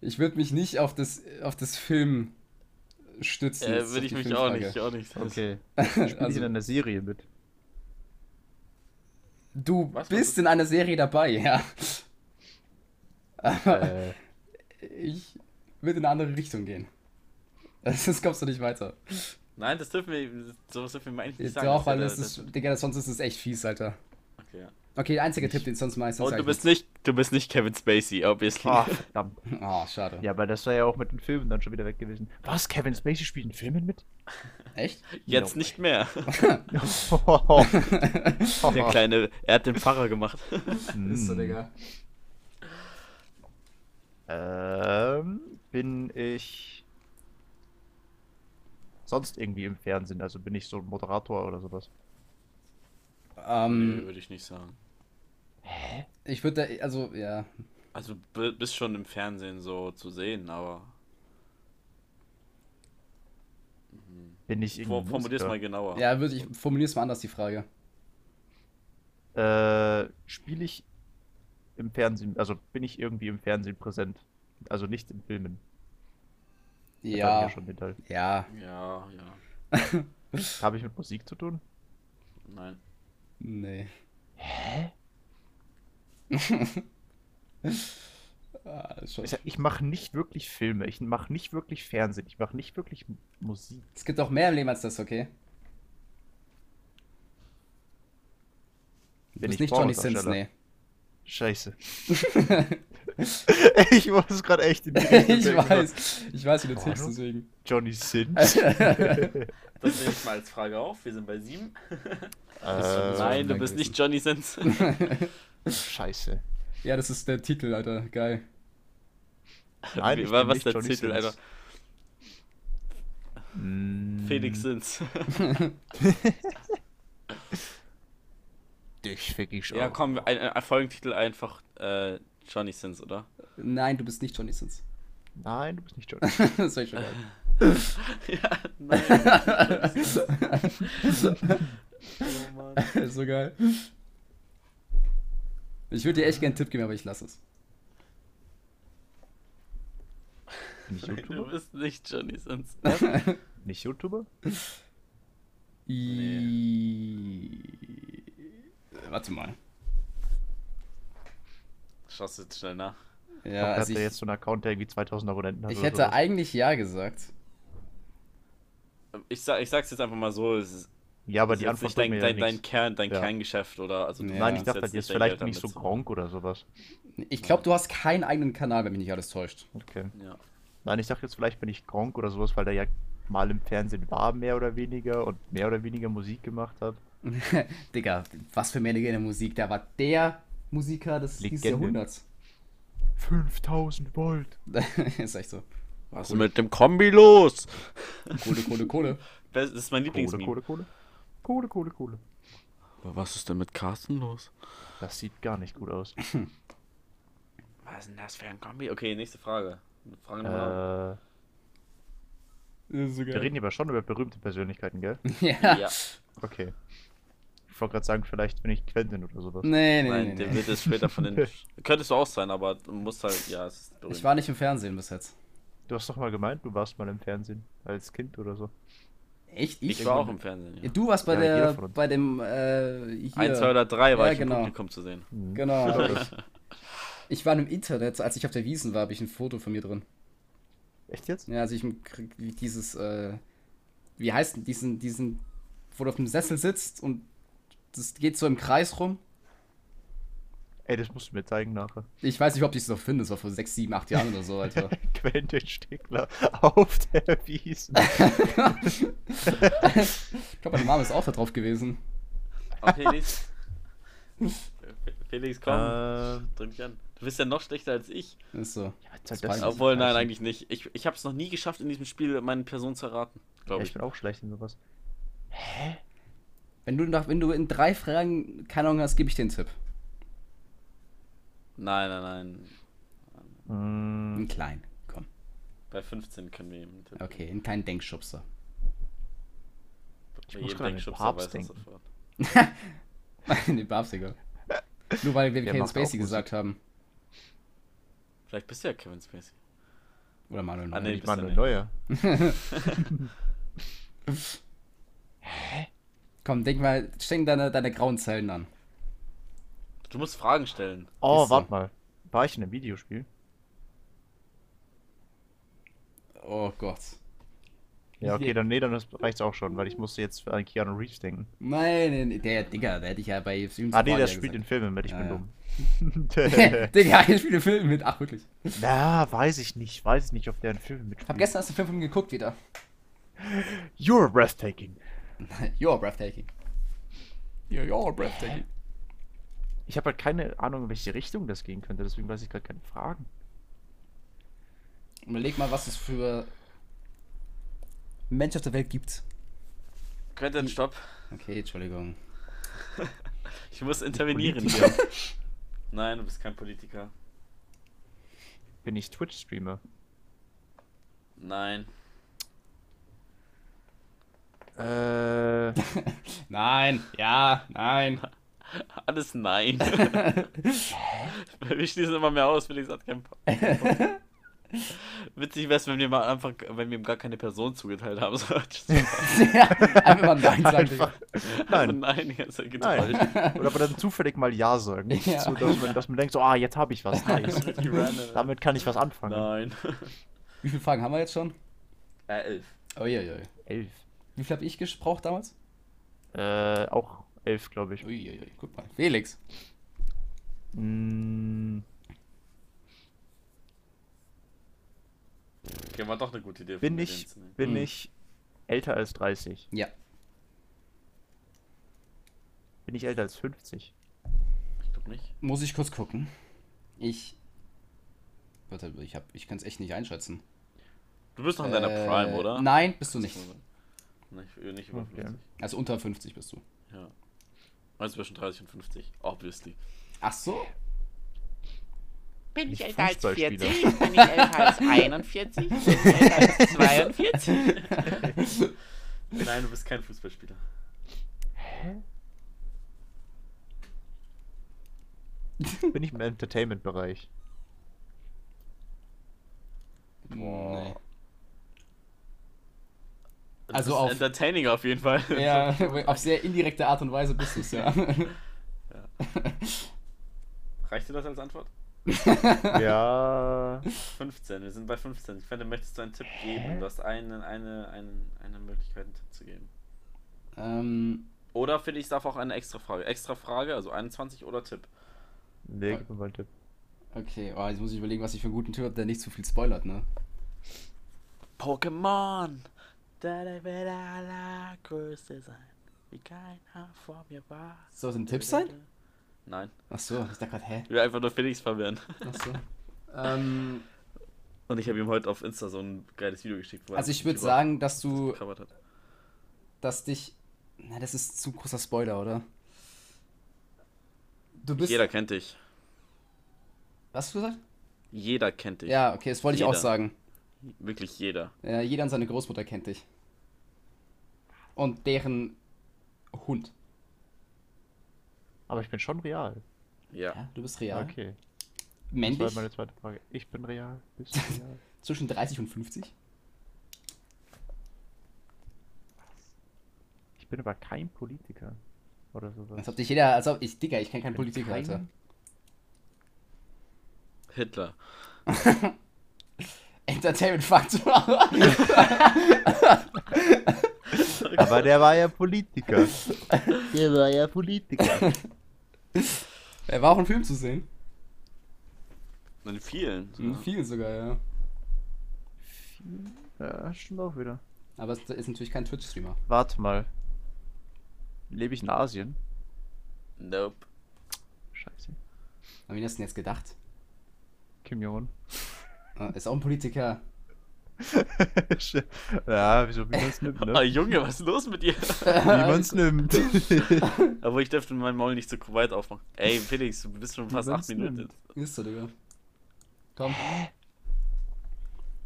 Ich würde mich nicht auf das, auf das Film stützen. Äh, auf ich mich auch nicht, auch nicht. Okay. Spiele (laughs) ich Also- in einer Serie mit? Du Was, bist ist- in einer Serie dabei, ja. Aber Äh, ich würde in eine andere Richtung gehen. Sonst kommst du nicht weiter. Nein, das dürfen wir, sowas dürfen wir mal eigentlich nicht sagen. Doch, weil das der- ist, Digga, sonst ist es echt fies, Alter. Okay, ja. Okay, der einzige Tipp, den ich sonst meistens Und du ich bist nicht, du bist nicht Kevin Spacey, obviously. ah, verdammt. (laughs) Ah, schade. Ja, aber das wäre ja auch mit den Filmen dann schon wieder weg gewesen. Was? Kevin Spacey spielt in Filmen mit? (laughs) Echt? Jetzt No nicht mehr. (laughs) Der kleine, er hat den Pfarrer gemacht. (laughs) Ist so, Hm. Digga. Ähm, bin ich sonst irgendwie im Fernsehen? Also bin ich so ein Moderator oder sowas? Nö, Ähm, würde ich nicht sagen. ich würde, also, ja. Also bist schon im Fernsehen so zu sehen, aber Bin ich irgendwie formulier's mal Musiker? genauer. Ja, würde ich, formulier's mal anders, die Frage. Äh, spiele ich im Fernsehen, also bin ich irgendwie im Fernsehen präsent? Also nicht in Filmen. Ja, ja ja, Ja, (laughs) ja. Habe ich mit Musik zu tun? Nein. nee. Hä? (laughs) Ah, Ich, ich mache nicht wirklich Filme, ich mache nicht wirklich Fernsehen, ich mache nicht wirklich Musik. Es gibt auch mehr im Leben als das, okay? Du Bin bist ich nicht Johnny Sins, nee. Scheiße. (laughs) ich muss gerade echt in die (laughs) Richtung ich weiß, ich weiß, wie du tickst, deswegen. Johnny Sins? (laughs) Das nehme ich mal als Frage auf. Wir sind bei sieben. Äh, Nein, du bist gewesen. nicht Johnny Sins. Scheiße. Ja, das ist der Titel, Alter. Geil. Nein, ich wa- bin was nicht der Johnny Titel, Sins. Alter? Mm, Felix Sins. (laughs) Dich fick ich ja, auch. komm, ein, ein Folgentitel einfach äh, Johnny Sins, oder? Nein, du bist nicht Johnny Sins. Nein, du bist nicht Johnny. (laughs) das soll ich schon sagen. (laughs) ja, nein. oh Mann. so geil. Ich würde dir echt gerne einen Tipp geben, aber ich lasse es. Ich Nein, du YouTuber? bist nicht Johnny Sins. (laughs) Nicht YouTuber? I... Warte mal. Schaust du jetzt schnell nach. Ja, Hat also er ich, jetzt so einen Account, der irgendwie 2000 Abonnenten hat ich hätte sowas? eigentlich ja gesagt. Ich, sag, ich sag's jetzt einfach mal so, es ist, Ja, aber es die ist Antwort nicht dein, dein, ja dein. Kern, dein Ja. Kerngeschäft oder also du Ja. Nein, ich dachte jetzt jetzt dein vielleicht Geld bin ich damit so. Gronk oder sowas. Ich glaube, du hast keinen eigenen Kanal, wenn mich nicht alles täuscht. Okay. Ja. Nein, ich dachte jetzt vielleicht bin ich Gronk oder sowas, weil der ja mal im Fernsehen war, mehr oder weniger, und mehr oder weniger Musik gemacht hat. (laughs) Digga, was für Legende Musik. Der war der Musiker des dieses Legende. Jahrhunderts. 5000 Volt. (laughs) ist echt so. Was ist mit dem Kombi los? Kohle, Kohle, Kohle. (laughs) Das ist mein Lieblingsmeme. Kohle, Kohle. Kohle, Kohle, Kohle. Aber was ist denn mit Carsten los? Das sieht gar nicht gut aus. Was ist denn das für ein Kombi? Okay, nächste Frage. Frage Nummer. Äh, so wir reden aber schon über berühmte Persönlichkeiten, gell? (laughs) Ja. ja. Okay. Ich wollte gerade sagen, vielleicht bin ich Quentin oder sowas. Nee, nee, Nein, nee. der nee. wird es später von den. (laughs) Könntest du auch sein, aber du musst halt. Ja, es ist berühmt. Ich war nicht im Fernsehen bis jetzt. Du hast doch mal gemeint, du warst mal im Fernsehen als Kind oder so. Echt? ich war auch im Fernsehen. Ja, Ja. du warst bei Ja, der, bei dem, äh, hier. 1, 2 oder 3 war Ja, ich genau. im Publikum zu sehen. Mhm. Genau. ich, (laughs) ich war im Internet, als ich auf der Wiesen war, habe ich ein Foto von mir drin. Echt jetzt? Ja, also ich krieg dieses, äh, wie heißt denn, diesen, diesen, wo du auf dem Sessel sitzt und das geht so im Kreis rum. Ey, das musst du mir zeigen nachher. Ich weiß nicht, ob ich es noch finde, das war vor 6, 7, 8 Jahren oder so, Alter. (laughs) Quentin Stickler auf der Wiesen. ich glaube, meine Mama ist auch da drauf gewesen. Oh, Felix. Felix, komm. Ähm, Drück mich an. Du bist ja noch schlechter als ich. Ist so. ja, Das. Obwohl, nein, eigentlich nicht. Ich, ich habe es noch nie geschafft, in diesem Spiel meine Person zu erraten. Ja, Glaube ich ich. bin auch schlecht in sowas. Wenn du, nach, wenn du in drei Fragen keine Ahnung hast, gebe ich dir einen Tipp. Nein, nein, nein. Mm, Einen kleinen, komm. Bei 15 können wir ihm tippen. Okay, einen kleinen Denkschubser. Ich Bei muss gerade Denkschubser Papst weiß sofort. (laughs) den Babsiger. (laughs) Nur weil wir Der Kevin Spacey gesagt haben. Vielleicht bist du ja Kevin Spacey. Oder Manuel Ah, Neuer. nee. du meine nicht. Neuer. (laughs) Komm, denk mal, streng deine, deine grauen Zellen an. Du musst Fragen stellen. Oh, warte mal. War ich in einem Videospiel? Oh Gott. Ja, okay, dann nee, dann reicht's auch schon, weil ich musste jetzt an Keanu Reeves denken. Nein, der Digga, der hätte ich ja bei Streams Ah, nee, der spielt in. Filmen mit, ich Ja, bin ja. dumm. (laughs) Digga, ich spiele Filme mit. Ach, wirklich. Na, weiß ich nicht. Weiß ich nicht, ob der in Filmen Ich mitspielt. hab gestern erst den Film von ihm geguckt wieder. You're breathtaking. (laughs) You're breathtaking. Yeah, you're breathtaking. Ich habe halt keine Ahnung, in welche Richtung das gehen könnte, deswegen weiß ich gerade keine Fragen. Überleg mal, was es für Menschen auf der Welt gibt. Quentin, stopp. Okay, Entschuldigung. (laughs) Ich muss intervenieren hier. (laughs) Nein, du bist kein Politiker. Bin ich Twitch-Streamer? Nein. Äh, (laughs) Nein, ja, nein. (laughs) Alles nein. (laughs) wir schließen immer mehr aus, Felix hat keinen Pa- Witzig wäre es, wenn wir mal einfach, wenn wir ihm gar keine Person zugeteilt haben. So, Einfach mal Nein sagen. einfach. (laughs) nein, Nein. nein, jetzt Nein. geteilt. Oder aber dann zufällig mal Ja sagen. Ja. So, dass, man, dass man denkt, so, ah, jetzt habe ich was. Nice. Damit kann ich was anfangen. Nein. Wie viele Fragen haben wir jetzt schon? Äh, elf. Uiuiui. Elf. Wie viel habe ich gebraucht damals? Äh, auch elf, glaube ich. Uiuiui, guck mal. Felix. Mm, Okay, war doch eine gute Idee. bin ich, bin Hm. ich älter als 30? Ja. Bin ich älter als 50? Ich glaube nicht. Muss ich kurz gucken. Ich. Warte, ich hab, ich kann es echt nicht einschätzen. Du bist noch in deiner Äh, Prime, oder? Nein, bist du nicht. Nicht, nicht über Okay. 50. Also unter 50 bist du. Ja. Also zwischen 30 und 50. Obviously. Ach so. Bin ich Nicht älter als Fußballspieler. 40? Bin ich älter als 41? Bin ich älter als 42? (laughs) Nein, du bist kein Fußballspieler. Bin ich im Entertainment-Bereich? Nee. Also auf- Entertaining auf jeden Fall. Ja, (laughs) auf sehr indirekte Art und Weise bist du es, ja. Reicht dir das als Antwort? (laughs) ja. 15, wir sind bei 15. Ich finde, möchtest du einen Tipp geben? Du hast eine, eine, eine, eine Möglichkeit, einen Tipp zu geben. ähm, Oder finde ich, darf auch eine extra Frage. Extra Frage, also 21 oder Tipp. Nee, gib mir mal einen Tipp. okay, oh, jetzt muss ich überlegen, was ich für einen guten Tipp habe, der nicht zu viel spoilert, ne? Pokémon! Da, da, da, größte sein. Wie keiner vor mir war. Soll das ein Tipp sein? Nein. Achso, ich dachte gerade, hä? Ich will einfach nur Felix verwirren. Achso. ähm, Und ich habe ihm heute auf Insta so ein geiles Video geschickt. wo er also ich würde sagen, dass du, hat. dass dich. Na, das ist zu großer Spoiler, oder? Du bist. Jeder kennt dich. Was hast du gesagt? Jeder kennt dich. Ja, okay, das wollte ich auch Jeder. sagen. Wirklich jeder. Ja, jeder und seine Großmutter kennt dich. Und deren Hund. Aber ich bin schon real. Ja. Ja, du bist real. Okay. Das Männlich. war meine zweite Frage. Ich bin real. Bist du real? (laughs) Zwischen 30 und 50. Ich bin aber kein Politiker. Oder sowas. Als ob dich jeder. Als ob ich, Digga, ich kenne keinen Politiker, kein- Alter. Hitler. (laughs) Entertainment Faktor. (laughs) (laughs) Aber der war ja Politiker. Der war ja Politiker. (laughs) er war auch im Film zu sehen. In vielen. In vielen sogar, ja. Ja, stimmt auch wieder. Aber es ist natürlich kein Twitch-Streamer. Warte mal. Lebe ich in Asien? Nope. Scheiße. An wen hast du denn jetzt gedacht? Kim Jong-un. Ah, Ist auch ein Politiker. Ja, wieso, wie man es nimmt, (laughs) Oh, ne? Junge, was ist los mit dir? Wie man es nimmt. (laughs) Aber ich dürfte mein Maul nicht so weit aufmachen. Ey, Felix, du bist schon fast Wie acht man's Minuten. nimmt. Ist so, Digga. Komm.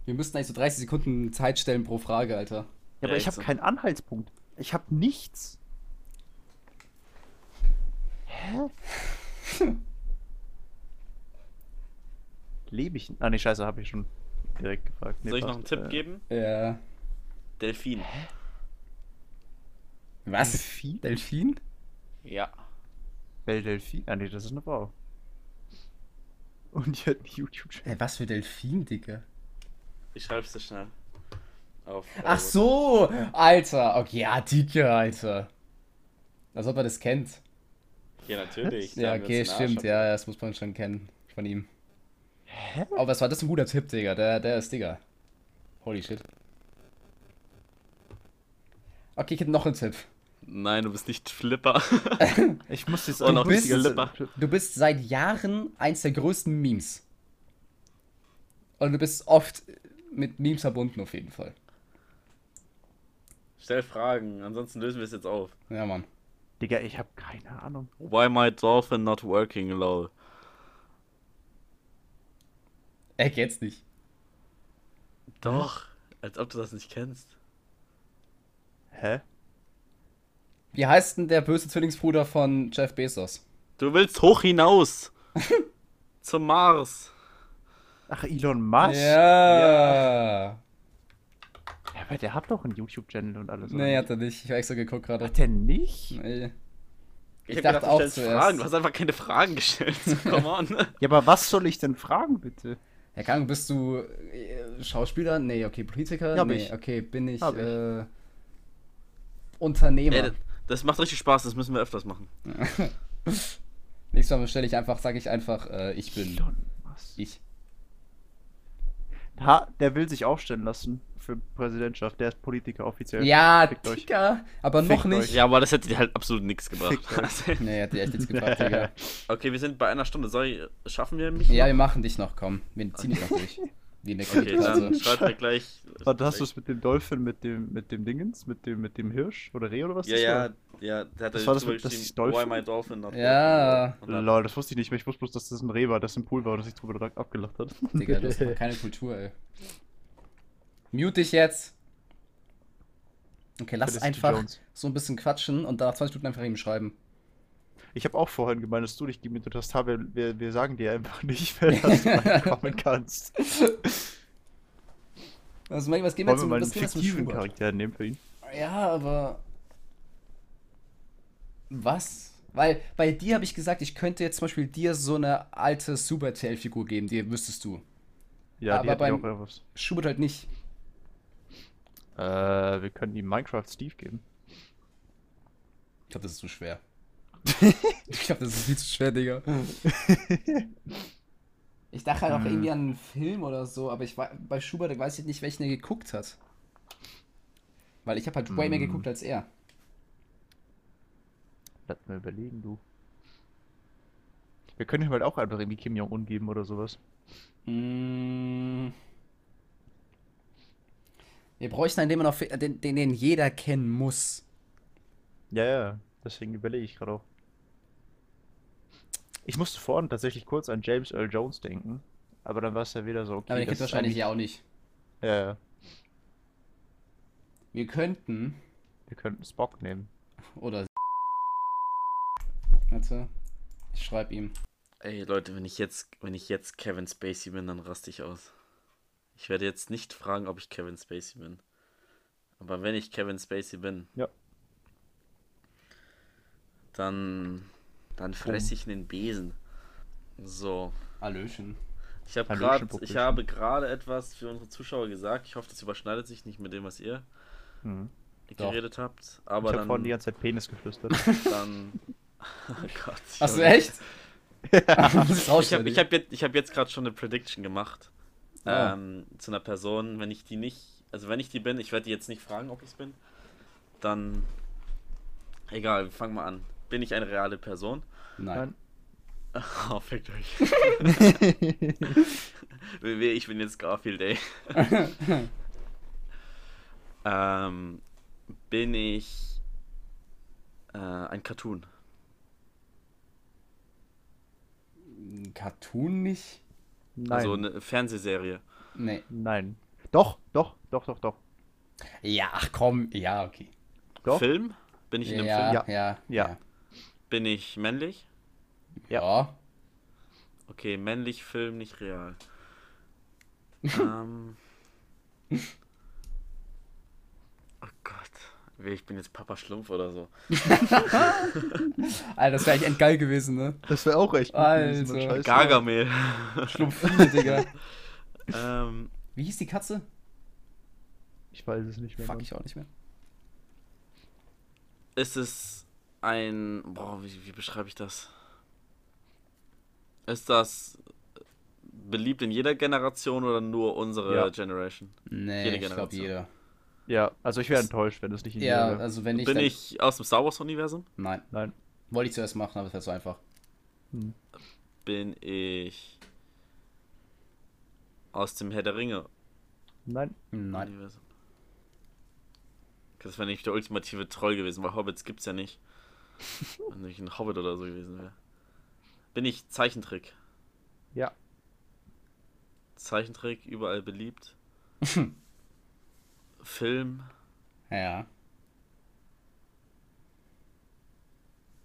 Wir müssten eigentlich so 30 Sekunden Zeit stellen pro Frage, Alter. Ja, aber Ja, ich habe so. keinen Anhaltspunkt. Ich habe nichts. Hä? (laughs) Lebe ich? Ah, nee, scheiße, habe ich schon direkt gefragt. Nee, Soll ich noch einen. Tipp Äh, geben? Ja. Delfin. Was? Delfin? Delfin? Ja. Belle Delphi? Ah, nee, das ist eine Frau. Und die hat einen YouTube-Channel. Ey, was für Delfin, Digga? Ich schreib's dir schnell. Auf. Ach äh, so! Alter, okay, ja, Digga, Alter. Als ob er das kennt. Ja, natürlich. Ja, okay, stimmt, ja, das muss man schon kennen von ihm. Aber was war das ein guter Tipp, Digga? Der, der ist Digga. Holy shit. Okay, ich hätte noch einen Tipp. Nein, du bist nicht Flipper. (laughs) Ich muss jetzt auch auch bist- richtiger Lipper. Du bist seit Jahren eins der größten Memes. Und du bist oft mit Memes verbunden, auf jeden Fall. Stell Fragen, ansonsten lösen wir es jetzt auf. Ja, Mann. Digga, ich habe keine Ahnung. Why my dolphin not working, lol? Er geht's nicht. Doch, als ob du das nicht kennst. Hä? Wie heißt denn der böse Zwillingsbruder von Jeff Bezos? Du willst hoch hinaus. (laughs) Zum Mars. Ach, Elon Musk? Ja. Ja, aber der hat doch einen YouTube-Channel und alles. Nee, hat er nicht. Ich habe extra geguckt gerade. Hat der nicht? Nee. Ich hab dachte gedacht, auch stellst zuerst. Fragen. Du hast einfach keine Fragen gestellt. (laughs) Come on. Ja, aber was soll ich denn fragen, bitte? Herr Kang, bist du äh, Schauspieler? Nee, okay, Politiker? Ja, nee, ich. okay, bin ich, Hab ich. äh, Unternehmer. Ey, das, das macht richtig Spaß, das müssen wir öfters machen. (laughs) Nächstes Mal stelle ich einfach, sage ich einfach, äh, ich bin Elon Musk. ich. Ha, der will sich aufstellen lassen für Präsidentschaft. Der ist Politiker offiziell. Ja, Fickt euch. Digga, aber Fickt noch nicht. euch. Ja, aber das hätte dir halt absolut nichts gebracht. (laughs) Nee, dir echt nichts (laughs) gebracht, Digga. okay, wir sind bei einer Stunde. Ich, schaffen wir mich? Ja, noch? wir machen dich noch, komm. Wir ziehen dich noch durch. (laughs) Wie (laughs) eine Okay, dann Kreditkarte. schreibt mir gleich. Warte, hast du es mit dem Dolphin, mit dem, mit dem Dingens, mit dem, mit dem Hirsch oder Reh oder was Ja, das ja, war? ja, der hat Das da war das mit- das ist Dolphin? Why my dolphin not Ja. dann- Lol, das wusste ich nicht mehr. Ich wusste bloß, dass das ein Reh war, das im Pool war und sich drüber abgelacht hat. (laughs) Digga, das ist keine Kultur, ey. Mute dich jetzt. Okay, lass einfach so ein bisschen quatschen und danach 20 Minuten einfach ihm schreiben. Ich habe auch vorhin gemeint, dass du dich gemietet hast. Ha, wir, wir, wir sagen dir einfach nicht, (laughs) wer das (laughs) reinkommen kannst. Also, was gehen wir wir mal einen fiktiven? Charakter nehmen für ihn? Ja, aber. Was? Weil bei dir habe ich gesagt, ich könnte jetzt zum Beispiel dir so eine alte Supertail-Figur geben, die wüsstest du. Ja, Aber die beim- auch etwas. Schubert halt nicht. Äh, wir können ihm Minecraft Steve geben. Ich glaube, das ist zu schwer. (laughs) ich glaube, das ist viel zu schwer, Digga. (laughs) Ich dachte halt auch Hm. irgendwie an einen Film oder so, aber ich war, bei Schubert weiß ich nicht, welchen er geguckt hat. Weil ich habe halt way mehr Hm. geguckt als er. Lass mal überlegen, du. Wir können ihm halt auch einfach irgendwie Kim Jong-un geben oder sowas. Mm. Wir bräuchten einen, den man den, den, den jeder kennen muss. Ja, ja, deswegen überlege ich gerade auch. Ich musste vorhin tatsächlich kurz an James Earl Jones denken, aber dann war es ja wieder so, okay. Aber den das kennt wahrscheinlich ja auch nicht. Ja, ja. Wir könnten. Wir könnten Spock nehmen. Oder. Warte. Ich schreib ihm. Ey Leute, wenn ich jetzt, wenn ich jetzt Kevin Spacey bin, dann raste ich aus. Ich werde jetzt nicht fragen, ob ich Kevin Spacey bin. Aber wenn ich Kevin Spacey bin, Ja. dann, dann fresse ich einen Besen. So. Hallöchen. Ich habe Hallöchen, gerade, ich habe gerade etwas für unsere Zuschauer gesagt. Ich hoffe, das überschneidet sich nicht mit dem, was ihr Mhm. Doch. geredet habt. Ich Aber habe dann, vorhin die ganze Zeit Penis geflüstert. dann. (laughs) Oh Gott. (laughs) ich Hast du hab- echt? Ich Ich habe ich hab jetzt, ich hab jetzt gerade schon eine Prediction gemacht. Ah. Ähm, zu einer Person, wenn ich die nicht, also wenn ich die bin, ich werde die jetzt nicht fragen, ob ich es bin, dann egal, wir fangen mal an. Bin ich eine reale Person? Nein. (laughs) Oh, fickt euch. (laughs) Ich bin jetzt Garfield, ey. (laughs) ähm, bin ich äh, ein Cartoon? Ein Cartoon nicht? Nein. Also eine Fernsehserie. Nee. Nein. Doch, doch, doch, doch, doch. Ja, ach komm. Ja, okay. Doch. Film? Bin ich in einem Ja, Film? ja, ja. Ja. Bin ich männlich? Ja. Okay, männlich, Film, nicht real. (laughs) ähm. Oh Gott. Wie, Ich bin jetzt Papa Schlumpf oder so. (laughs) Alter, das wäre echt endgeil gewesen, ne? Das wäre auch echt. Alter. Gargamel. Schlumpfine, (laughs) Digga. ähm, Wie hieß die Katze? Ich weiß es nicht mehr. Fuck, ich auch nicht mehr. ist es ein. Boah, wie, wie beschreibe ich das? Ist das beliebt in jeder Generation oder nur unsere Ja. Generation? Nee, Jede ich glaube Generation. jeder. Ja, also ich wäre enttäuscht, wenn es nicht in Ja, jeder wäre. also wenn nicht, Bin ich aus dem Star Wars-Universum? Nein. Nein. Wollte ich zuerst machen, aber es wäre so einfach. Bin ich aus dem Herr der Ringe Nein. Nein. Universum? Das wäre nicht der ultimative Troll gewesen, weil Hobbits gibt's ja nicht. (laughs) Wenn ich ein Hobbit oder so gewesen wäre. Bin ich Zeichentrick? Ja. Zeichentrick, überall beliebt. (laughs) Film, Ja.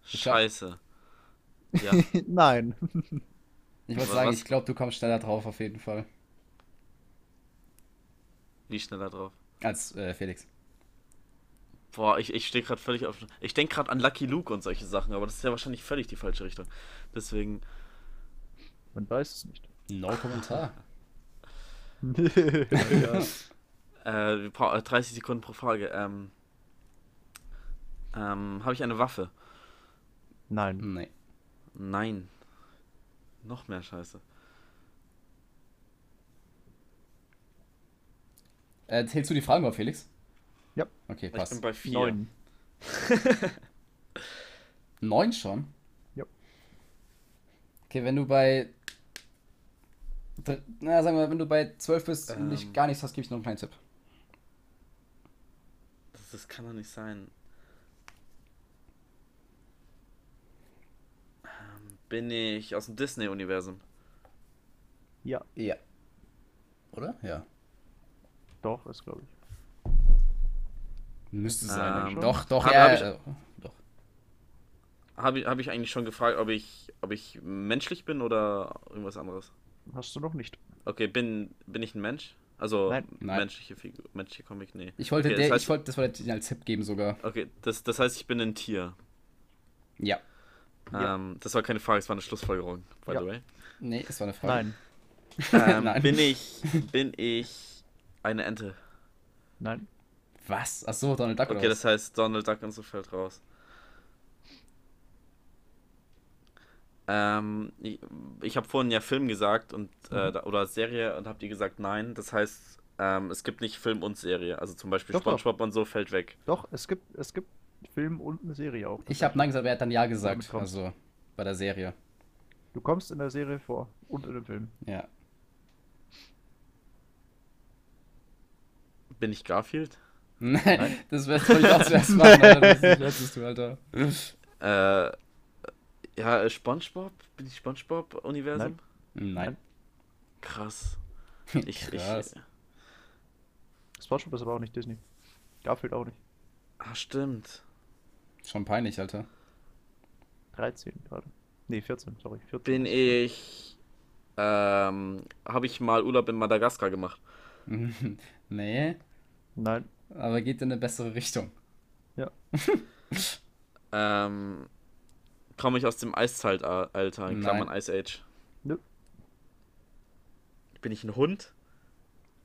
Scheiße. Ja, (laughs) Nein. Ich Aber sagen, was- ich glaube, du kommst schneller drauf auf jeden Fall. wie schneller drauf? Als äh, Felix. Boah, ich, ich stehe gerade völlig auf. Ich denke gerade an Lucky Luke und solche Sachen, aber das ist ja wahrscheinlich völlig die falsche Richtung. Deswegen, Man weiß es nicht. No Kommentar. (laughs) äh, pa- äh, 30 Sekunden pro Frage. Ähm, ähm, habe ich eine Waffe? Nein. Nee. Nein. Noch mehr Scheiße. Äh, zählst du die Fragen auf, Felix? Ja. Okay, Ich bin passt. bei 4. Neun. (laughs) Neun schon? Ja. Okay, wenn du bei. Na, sagen wir, wenn du bei 12 bist und Ähm. nicht, gar nichts hast, gebe ich noch einen kleinen Tipp. Das, das kann doch nicht sein. Ähm, bin ich aus dem Disney-Universum? Ja, Ja. Oder? Ja. doch, ist glaube ich. Müsste Ähm, sein. schon? doch, doch, Hab- ja. hab ich- äh, doch. Habe ich, hab ich eigentlich schon gefragt, ob ich, ob ich menschlich bin oder irgendwas anderes? Hast du noch nicht. Okay, bin, bin ich ein Mensch? Also Nein. Menschliche Figur, menschliche Comic, nee. Ich wollte, Okay, der, das heißt- ich wollte, das wollte ich dir als Tipp geben sogar. Okay, das, das heißt, ich bin ein Tier. Ja. Ja. Ähm, das war keine Frage, es war eine Schlussfolgerung, by Ja. the way. Nee, das war eine Frage. Nein. Ähm, (laughs) Nein. Bin ich, bin ich eine Ente? Nein. Was? Achso, Donald Duck Okay, oder das heißt, Donald Duck und so fällt raus. Ähm, ich ich habe vorhin ja Film gesagt und äh, Mhm. oder Serie und habt ihr gesagt nein. Das heißt, ähm, es gibt nicht Film und Serie. Also zum Beispiel Doch, doch. SpongeBob und so fällt weg. Doch, es gibt, es gibt Film und eine Serie auch. Ich habe Nein gesagt, aber er hat dann Ja gesagt. Also bei der Serie. Du kommst in der Serie vor und in dem Film. Ja. Bin ich Garfield? Nein, das werde ich auch (laughs) zuerst machen, Alter. Das ist- hättest du, Alter. Äh, ja, äh, Spongebob? Bin ich Spongebob-Universum? Nein. Krass. (laughs) Ich, Krass. ich. SpongeBob ist aber auch nicht Disney. Garfield auch nicht. Ah, stimmt. Schon peinlich, Alter. 13 gerade. Nee, 14, sorry. 14. Bin ich. Ähm, habe ich mal Urlaub in Madagaskar gemacht. (laughs) nee, Nein. Aber geht in eine bessere Richtung. (laughs) Ähm, komme ich aus dem Eiszeitalter, in Nein. Klammern Ice Age. Nö. Bin ich ein Hund?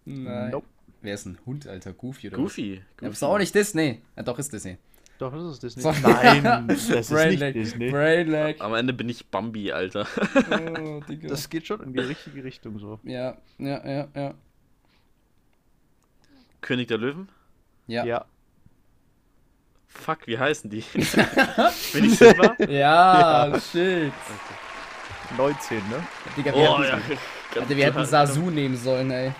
Nein. Nope. Wer ist ein Hund, Alter? Goofy oder Goofy. was? Ja, aber ist auch nicht Disney. Ja, doch, ist Disney. Doch, das ist Disney. So- Nein, (laughs) das ist nicht. Disney. Brain lag. Am Ende bin ich Bambi, Alter. Oh, (laughs) Digga. Das geht schon in die richtige Richtung so. ja, ja, ja, ja. König der Löwen? Ja. Ja. Fuck, wie heißen die? (laughs) bin ich Simba? Ja, shit. 19, ne? Digga, wir, Oh, hätten, ja. (laughs) Alter, wir hätten Sasu nehmen sollen, ey.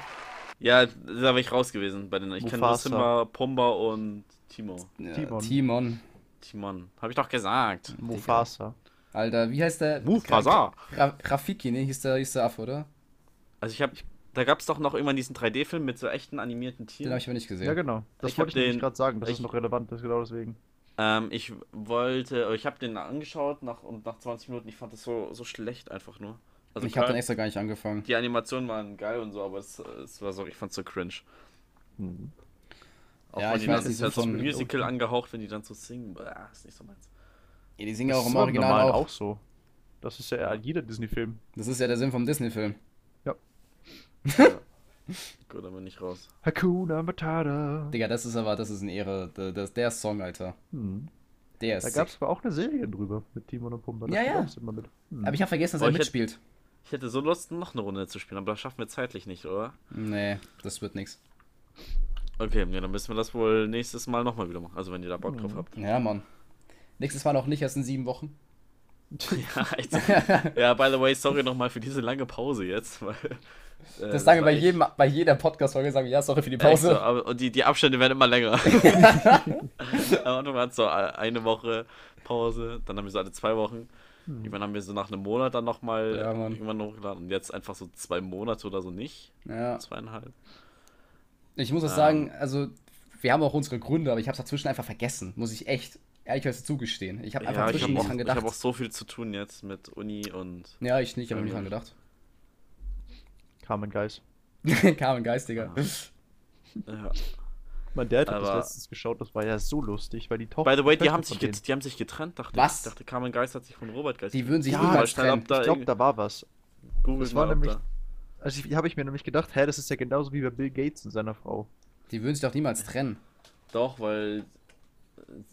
Ja, da war ich raus gewesen bei den. Ich kenne. Simba, Pumba und Timo. Ja, Timon. Timon. Timon. Hab ich doch gesagt. Mufasa. Alter, wie heißt der? Mufasa. Ra Rafiki, ne? Hieß der, hieß der Affe, oder? Also ich hab. Da gab's doch noch irgendwann diesen 3D-Film mit so echten animierten Den Tieren. habe ich aber nicht gesehen. Ja, genau. Das Ich wollte ich den- gerade sagen. Das ich- ist noch relevant, das ist genau deswegen. Ähm, ich wollte, ich habe den angeschaut nach, und nach 20 Minuten, ich fand das so, so schlecht einfach nur. Also ich habe dann extra gar nicht angefangen. die Animationen waren geil und so, aber es, es war so, ich fand's so cringe. Hm. Auch Ja, wenn ich die weiß halt so von- Musical angehaucht, wenn die dann so singen, bah, ist nicht so meins. Ja, die singen ja Das auch im Original auch. auch so. Das ist ja jeder Disney-Film. Das ist ja der Sinn vom Disney-Film. (laughs) Gut, dann bin ich raus. Hakuna Matata. Digga, das ist aber, das ist eine Ehre. Der, der, der Song, Alter. Hm. Der ist Da gab es aber auch eine Serie drüber mit Timon und Pumba. Das Ja, ja. auch immer mit. Hm. Aber ich habe vergessen, dass Oh, er mitspielt. Ich hätte so Lust, noch eine Runde zu spielen, aber das schaffen wir zeitlich nicht, oder? Nee, das wird nix. Okay, ja, dann müssen wir das wohl nächstes Mal nochmal wieder machen. Also wenn ihr da Bock Mhm. drauf habt. Ja, Mann. Nächstes Mal noch nicht, erst in sieben Wochen. (laughs) ja, echt. ja, by the way, sorry nochmal für diese lange Pause jetzt. Weil, äh, Das sagen wir bei, jedem, bei jeder Podcast-Folge, sagen wir, ja, sorry für die Echt so, Pause. und die, die Abstände werden immer länger. (laughs) (laughs) Am Anfang war es so eine Woche Pause, dann haben wir so alle zwei Wochen. Irgendwann haben wir so nach einem Monat dann nochmal Ja, Mann. irgendwann hochgeladen. Und jetzt einfach so zwei Monate oder so nicht. Ja. Zweieinhalb. Ich muss auch Ähm. sagen, also, wir haben auch unsere Gründe, aber ich habe es dazwischen einfach vergessen. Muss ich echt ehrlicherweise zugestehen. Ich habe einfach Ja, ich zwischen habe nicht auch, dran ich gedacht. hab auch so viel zu tun jetzt mit Uni und. ja, ich nicht, habe nicht dran gedacht. Carmen Geist. (laughs) Carmen Geistiger. Ja. Mein Dad hat das Aber- letztens geschaut, das war ja so lustig, weil die Tochter. By the way, die haben, von sich get, die haben sich getrennt, dachte Was? ich. Ich dachte, Carmen Geist hat sich von Robert Geist Die würden sich Ja, niemals trennen. Ich glaube, da war was. Google Das war nämlich- da- Also ich, habe ich mir nämlich gedacht, hä, das ist ja genauso wie bei Bill Gates und seiner Frau. Die würden sich doch niemals trennen. Doch, weil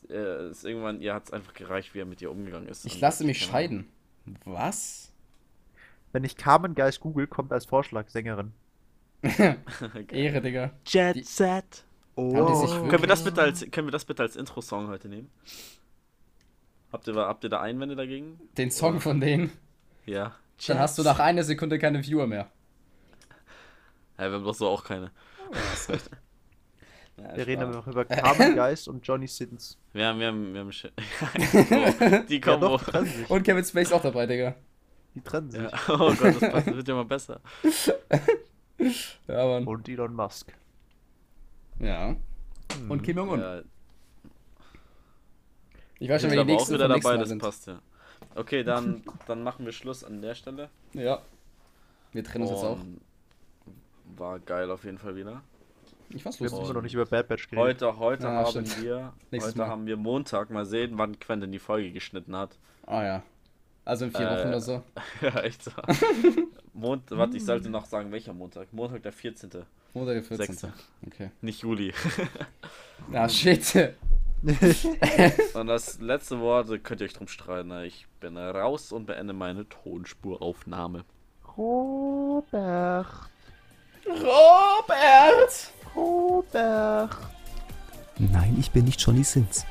äh, es irgendwann, ihr hat es einfach gereicht, wie er mit ihr umgegangen ist. Ich lasse mich scheiden. Was? Wenn ich Carmen Geist google, kommt als Vorschlag Sängerin. (laughs) Ehre, Digga. Jet Die- Set. Oh. Haben die sich Können wir das bitte als, können wir das bitte als Intro-Song heute nehmen? Habt ihr, da- habt ihr da Einwände dagegen? Den Song von denen. Ja. Dann hast du nach einer Sekunde keine Viewer mehr. Ja, wir haben doch so auch keine. Ja, (laughs) Wir reden aber noch über Carmen Geist und Johnny Sins. Wir haben, wir haben, wir haben Sch- (laughs) die Ja, Kombo. doch, sich. Und Kevin Space auch dabei, Digga. Die trennen sich. Ja. (laughs) Oh Gott, das, passt, das wird ja mal besser. (laughs) Ja, Mann. Und Elon Musk. Ja. Und Kim Jong-un. Ja, Ich weiß schon, ich wer die aber auch nächsten wieder nächsten dabei, Mal das sind. passt ja. Okay, dann, dann machen wir Schluss an der Stelle. Ja. Wir trennen uns jetzt auch. War geil auf jeden Fall wieder. Ich fand's Wir haben noch nicht über Bad Batch geredet. Heute, heute Ja, haben stimmt. wir, Nächstes heute Mal. haben wir Montag. Mal sehen, wann Quentin die Folge geschnitten hat. Ah ja. Also in vier Äh, Wochen oder so. (laughs) ja, echt so. (laughs) Mond, warte, ich sollte noch sagen, welcher Montag? Montag der 14. Oder der 14. Sechste. Okay. Nicht Juli. (laughs) Ah, shit. Und das letzte Wort könnt ihr euch drum streiten. Ich bin raus und beende meine Tonspuraufnahme. Robert. Robert! Robert. Nein, ich bin nicht Johnny Sins.